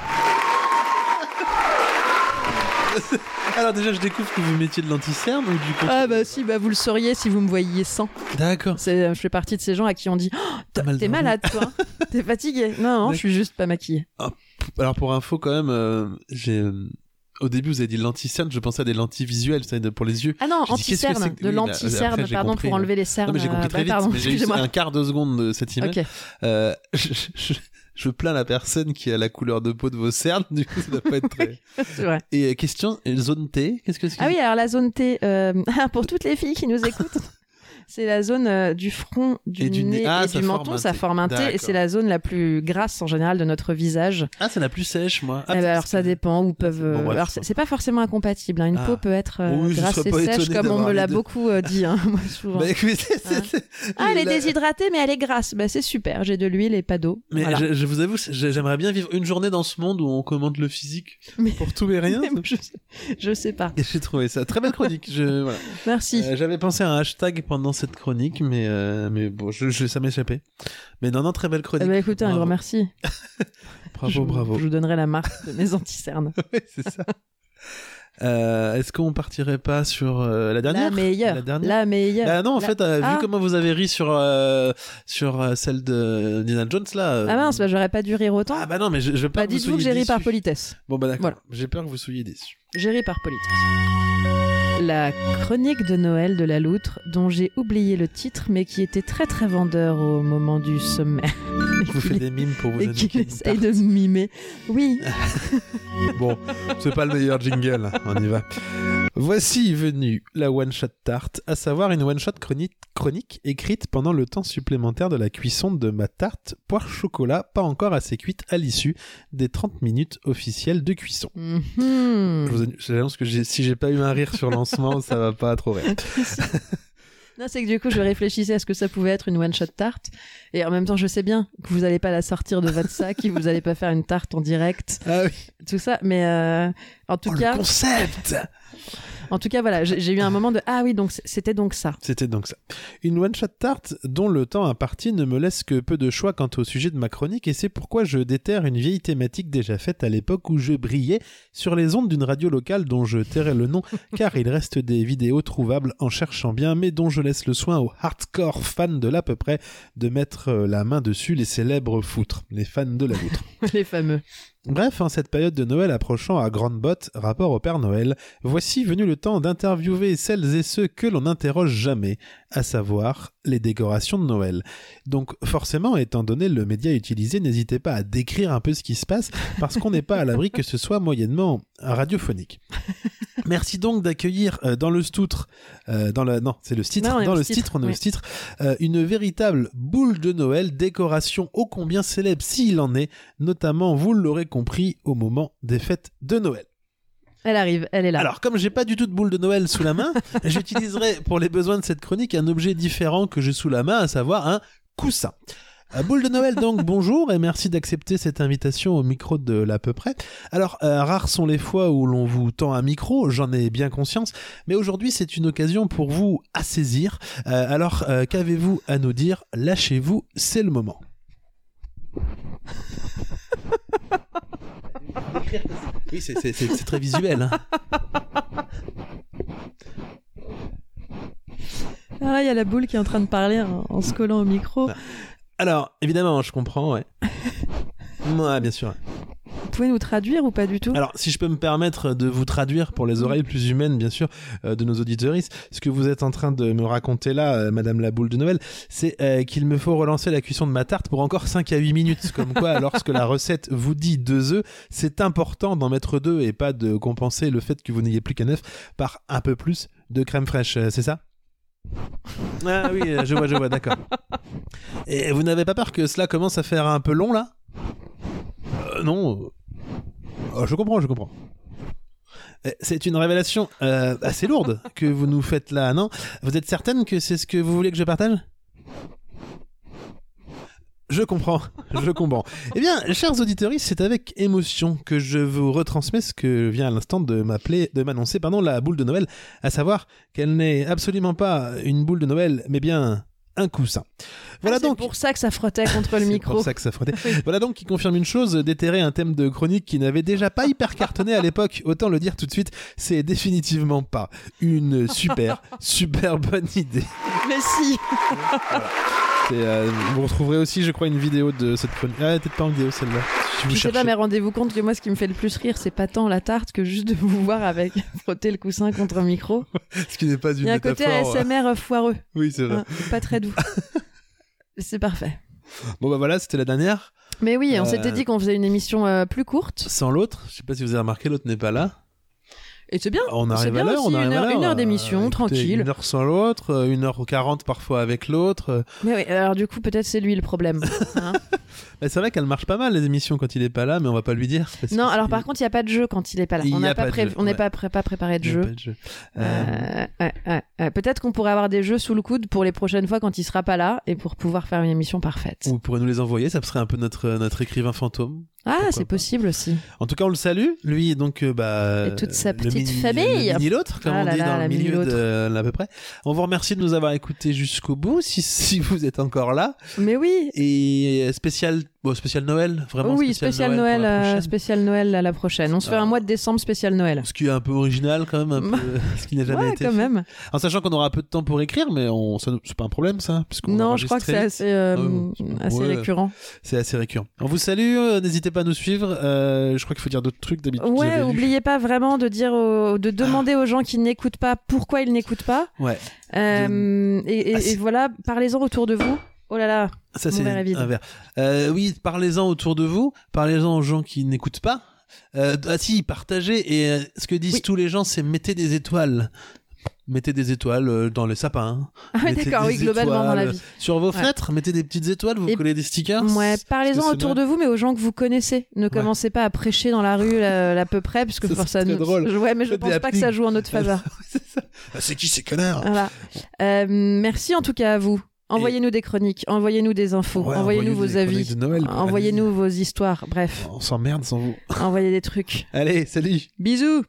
Alors déjà, je découvre que vous mettiez de l'anticerne ou du contre- Ah bah si, bah vous le sauriez si vous me voyiez sans. D'accord. C'est, euh, je fais partie de ces gens à qui on dit, Oh, t'es malade toi, t'es fatigué. Non, non, je suis juste pas maquillée. Alors pour info quand même, euh, j'ai euh, au début vous avez dit l'anticerne, je pensais à des lentilles visuelles, ça pour les yeux. Ah non, anti-cerne, c'est de bah, l'anti-cerne, j'ai pardon, pour hein. enlever les cernes. Non mais j'ai compris euh, très bah, vite, mais j'ai eu un quart de seconde de cette image. Euh, je, plains la personne qui a la couleur de peau de vos cernes, du coup ça doit pas être très... C'est vrai. Et euh, question, zone T, qu'est-ce que c'est? Ah oui, alors la zone T, euh, pour toutes les filles qui nous écoutent, c'est la zone euh, du front, du, Et du nez. nez Ah, et ça du forme menton. un Ça T. forme un T et D'accord. c'est la zone la plus grasse en général de notre visage. Ah c'est la plus sèche moi. Ah, Eh ben, alors ça dépend où peuvent. euh, Bon, bref. alors c'est c'est pas forcément incompatible. hein. Une Ah. peau peut être euh, Oui, je grasse serais et pas sèche étonné comme on d'avoir me l'a les deux. beaucoup euh, dit, hein, moi, souvent. Bah, écoutez, c'est- Hein. c'est- Ah, elle est la- déshydratée, mais elle est grasse. Bah, c'est super. J'ai de l'huile et pas d'eau. Mais Voilà. je, je vous avoue, c'est- j'aimerais bien vivre une journée dans ce monde où on commente le physique Mais- pour tout et rien. je, je sais pas. Et j'ai trouvé ça très belle chronique. Je, voilà. Merci. Euh, J'avais pensé à un hashtag pendant cette chronique, mais euh, mais bon, je, je- ça m'échappait. Mais non, non, très belle Eh chronique. ben, écoutez, un Bravo. grand merci. Bravo, je, bravo. Je vous donnerai la marque de mes anti-cernes. Ouais, c'est ça. Euh, Est-ce qu'on partirait pas sur euh, la dernière? La meilleure. La La, dernière meilleure. Bah non, en La- fait, euh, Ah. vu comment vous avez ri sur sur celle de Nina Jones là. Ah mince, bah, j'aurais pas dû rire autant. Ah bah non, mais je, je veux pas Bah, dites-vous que j'ai ri par politesse. Bon bah d'accord. Voilà. J'ai peur que vous soyez déçus. J'ai ri par politesse. La chronique de Noël de la loutre, dont j'ai oublié le titre, mais qui était très très vendeur au moment du sommet. Vous fais des mimes pour vous Et qui indiquer. essaye de mimer. Oui, Bon, c'est pas le meilleur jingle, hein. on y va. Voici venue la one-shot tarte, à savoir une one-shot chronique, chronique écrite pendant le temps supplémentaire de la cuisson de ma tarte poire chocolat, pas encore assez cuite à l'issue des 30 minutes officielles de cuisson. Mhm. Je vous annonce- que si j'ai pas eu un rire sur lancement, ça va pas trop rire. Non, c'est que du coup, je réfléchissais à ce que ça pouvait être une one-shot tarte. Et en même temps, je sais bien que vous n'allez pas la sortir de votre sac, que vous n'allez pas faire une tarte en direct, Ah oui, tout ça. Mais euh, en tout oh, cas, le concept en tout cas, voilà, j'ai eu un moment de ah oui, donc c'était donc ça. C'était donc ça. Une one-shot tarte dont le temps imparti ne me laisse que peu de choix quant au sujet de ma chronique et c'est pourquoi je déterre une vieille thématique déjà faite à l'époque où je brillais sur les ondes d'une radio locale dont je tairai le nom car il reste des vidéos trouvables en cherchant bien mais dont je laisse le soin aux hardcore fans de l'à peu près de mettre euh, la main dessus les célèbres foutres, les fans de la loutre. Les fameux. Bref, en cette période de Noël approchant à grande botte, rapport au Père Noël, voici venu le temps d'interviewer celles et ceux que l'on n'interroge jamais, à savoir les décorations de Noël. Donc forcément, étant donné le média utilisé, n'hésitez pas à décrire un peu ce qui se passe, parce qu'on n'est pas à l'abri que ce soit moyennement radiophonique. Merci donc d'accueillir euh, dans le stoutre, euh, dans le non, c'est le Non, est dans le stitre, stitre, on est oui. stitre, euh, une véritable boule de Noël, décoration ô combien célèbre s'il en est, notamment, vous l'aurez compris, au moment des fêtes de Noël. Elle arrive, elle est là. Alors, comme j'ai pas du tout de boule de Noël sous la main, j'utiliserai pour les besoins de cette chronique un objet différent que j'ai sous la main, à savoir un coussin. Euh, boule de Noël donc bonjour et merci d'accepter cette invitation au micro de l'à peu près. Alors euh, rares sont les fois où l'on vous tend un micro, j'en ai bien conscience, mais aujourd'hui c'est une occasion pour vous à saisir. Euh, alors qu'avez-vous à nous dire? Lâchez-vous, c'est le moment. Oui, c'est- très visuel. hein. Ah, il y a la boule qui est en train de parler en, en se collant au micro. Alors, évidemment, je comprends, ouais. Ouais, bien sûr. Vous pouvez nous traduire ou pas du tout? Alors, si je peux me permettre de vous traduire pour les oreilles plus humaines, bien sûr, euh, de nos auditeuristes, ce que vous êtes en train de me raconter là, euh, Madame la boule de Noël, c'est euh, qu'il me faut relancer la cuisson de ma tarte pour encore 5 à 8 minutes. Comme quoi, lorsque la recette vous dit deux œufs, c'est important d'en mettre deux et pas de compenser le fait que vous n'ayez plus qu'un œuf par un peu plus de crème fraîche. C'est ça? Ah oui, je vois, je vois, d'accord. Et vous n'avez pas peur que cela commence à faire un peu long là? Euh, Non. euh, Oh, je comprends, je comprends. Euh, C'est une révélation euh, assez lourde que vous nous faites là, non? Vous êtes certaine que c'est ce que vous voulez que je partage? Je comprends, je comprends. Eh bien, chers auditeurs, c'est avec émotion que je vous retransmets ce que vient à l'instant de m'appeler, de m'annoncer, pardon, la boule de Noël, à savoir qu'elle n'est absolument pas une boule de Noël, mais bien un coussin. Voilà Ah, c'est donc. pour ça que ça frottait contre le C'est micro. pour ça que ça frottait. Voilà donc qui confirme une chose, déterrer un thème de chronique qui n'avait déjà pas hyper cartonné à l'époque. Autant le dire tout de suite, c'est définitivement pas une super, super bonne idée. Mais si C'est, euh, vous retrouverez aussi, je crois, une vidéo de cette chronique. Ah, peut-être pas en vidéo celle-là. Si Je sais pas, mais rendez-vous compte que moi, ce qui me fait le plus rire, c'est pas tant la tarte que juste de vous voir avec frotter le coussin contre un micro. Ce qui n'est pas une Il y a un côté. ASMR foireux, Oui, c'est vrai. hein, pas très doux. c'est parfait. Bon bah voilà, c'était la dernière. Mais oui, on Euh, s'était dit qu'on faisait une émission euh, plus courte. Sans l'autre, je sais pas si vous avez remarqué, l'autre n'est pas là. Et c'est bien. On C'est arrive bien à l'heure, on arrive une heure- l'heure. une heure d'émission, tranquille. Une heure sans l'autre, euh, une heure quarante parfois avec l'autre. Mais oui, alors du coup, peut-être c'est lui le problème. hein. Bah, c'est vrai qu'elle marche pas mal les émissions quand il est pas là, mais on va pas lui dire. non, alors par contre, il n'y a pas de jeu quand il est pas là. Il On n'a pas, pas pré- n'est ouais. pas, pré- pas préparé de il jeu. Euh, Euh. Peut-être qu'on pourrait avoir des jeux sous le coude pour les prochaines fois quand il sera pas là et pour pouvoir faire une émission parfaite. Vous pourrez nous les envoyer, ça serait un peu notre, notre écrivain fantôme. Ah, c'est possible aussi. En tout cas, on le salue, lui, donc, euh, bah. Et toute sa le petite mini- famille. Le mini l'autre, comme Ah on là dit là, dans le milieu de euh, à peu près. On vous remercie de nous avoir écoutés jusqu'au bout, si, si vous êtes encore là. Mais oui. Et euh, spécial, bon, spécial Noël, vraiment oui, spécial Noël, euh, spécial Noël à la prochaine. On se fait Ah. un mois de décembre spécial Noël. Ce qui est un peu original quand même, un peu, ce qui n'a jamais Ouais, été quand fait. même. En sachant qu'on aura peu de temps pour écrire, mais on, c'est pas un problème ça, Non, je crois que c'est assez, euh, Ah assez ouais. récurrent. C'est assez récurrent. On vous salue, euh, n'hésitez pas à nous suivre. euh, je crois qu'il faut dire d'autres trucs d'habitude. Ouais, oubliez pas vraiment de dire, aux- de demander aux gens qui n'écoutent pas pourquoi ils n'écoutent pas. Ouais, Euh, et, et- Ah, et voilà, parlez-en autour de vous. Oh là là. ça c'est un verre. Euh, oui, parlez-en autour de vous, parlez-en aux gens qui n'écoutent pas. Euh, ah si, partagez. Et euh, ce que disent Oui. tous les gens, c'est mettez des étoiles. Mettez des étoiles euh, dans les sapins. Ah oui, d'accord, oui, globalement dans la étoiles vie. Sur vos Ouais. fenêtres, mettez des petites étoiles, vous Et- collez des stickers. Ouais, parlez-en autour de vous, mais aux gens que vous connaissez. Ne commencez pas à prêcher dans la rue à, à peu près, parce que Ça, très nous. drôle. Ouais, mais je pense pas que ça joue en notre faveur. C'est. Ah, c'est qui ces connards? Voilà. Euh, merci en tout cas à vous. Envoyez-nous des chroniques, envoyez-nous des infos, Ouais, envoyez-nous vos avis, envoyez-nous vos histoires. Bref, On s'emmerde sans vous. envoyez des trucs. Allez, salut Bisous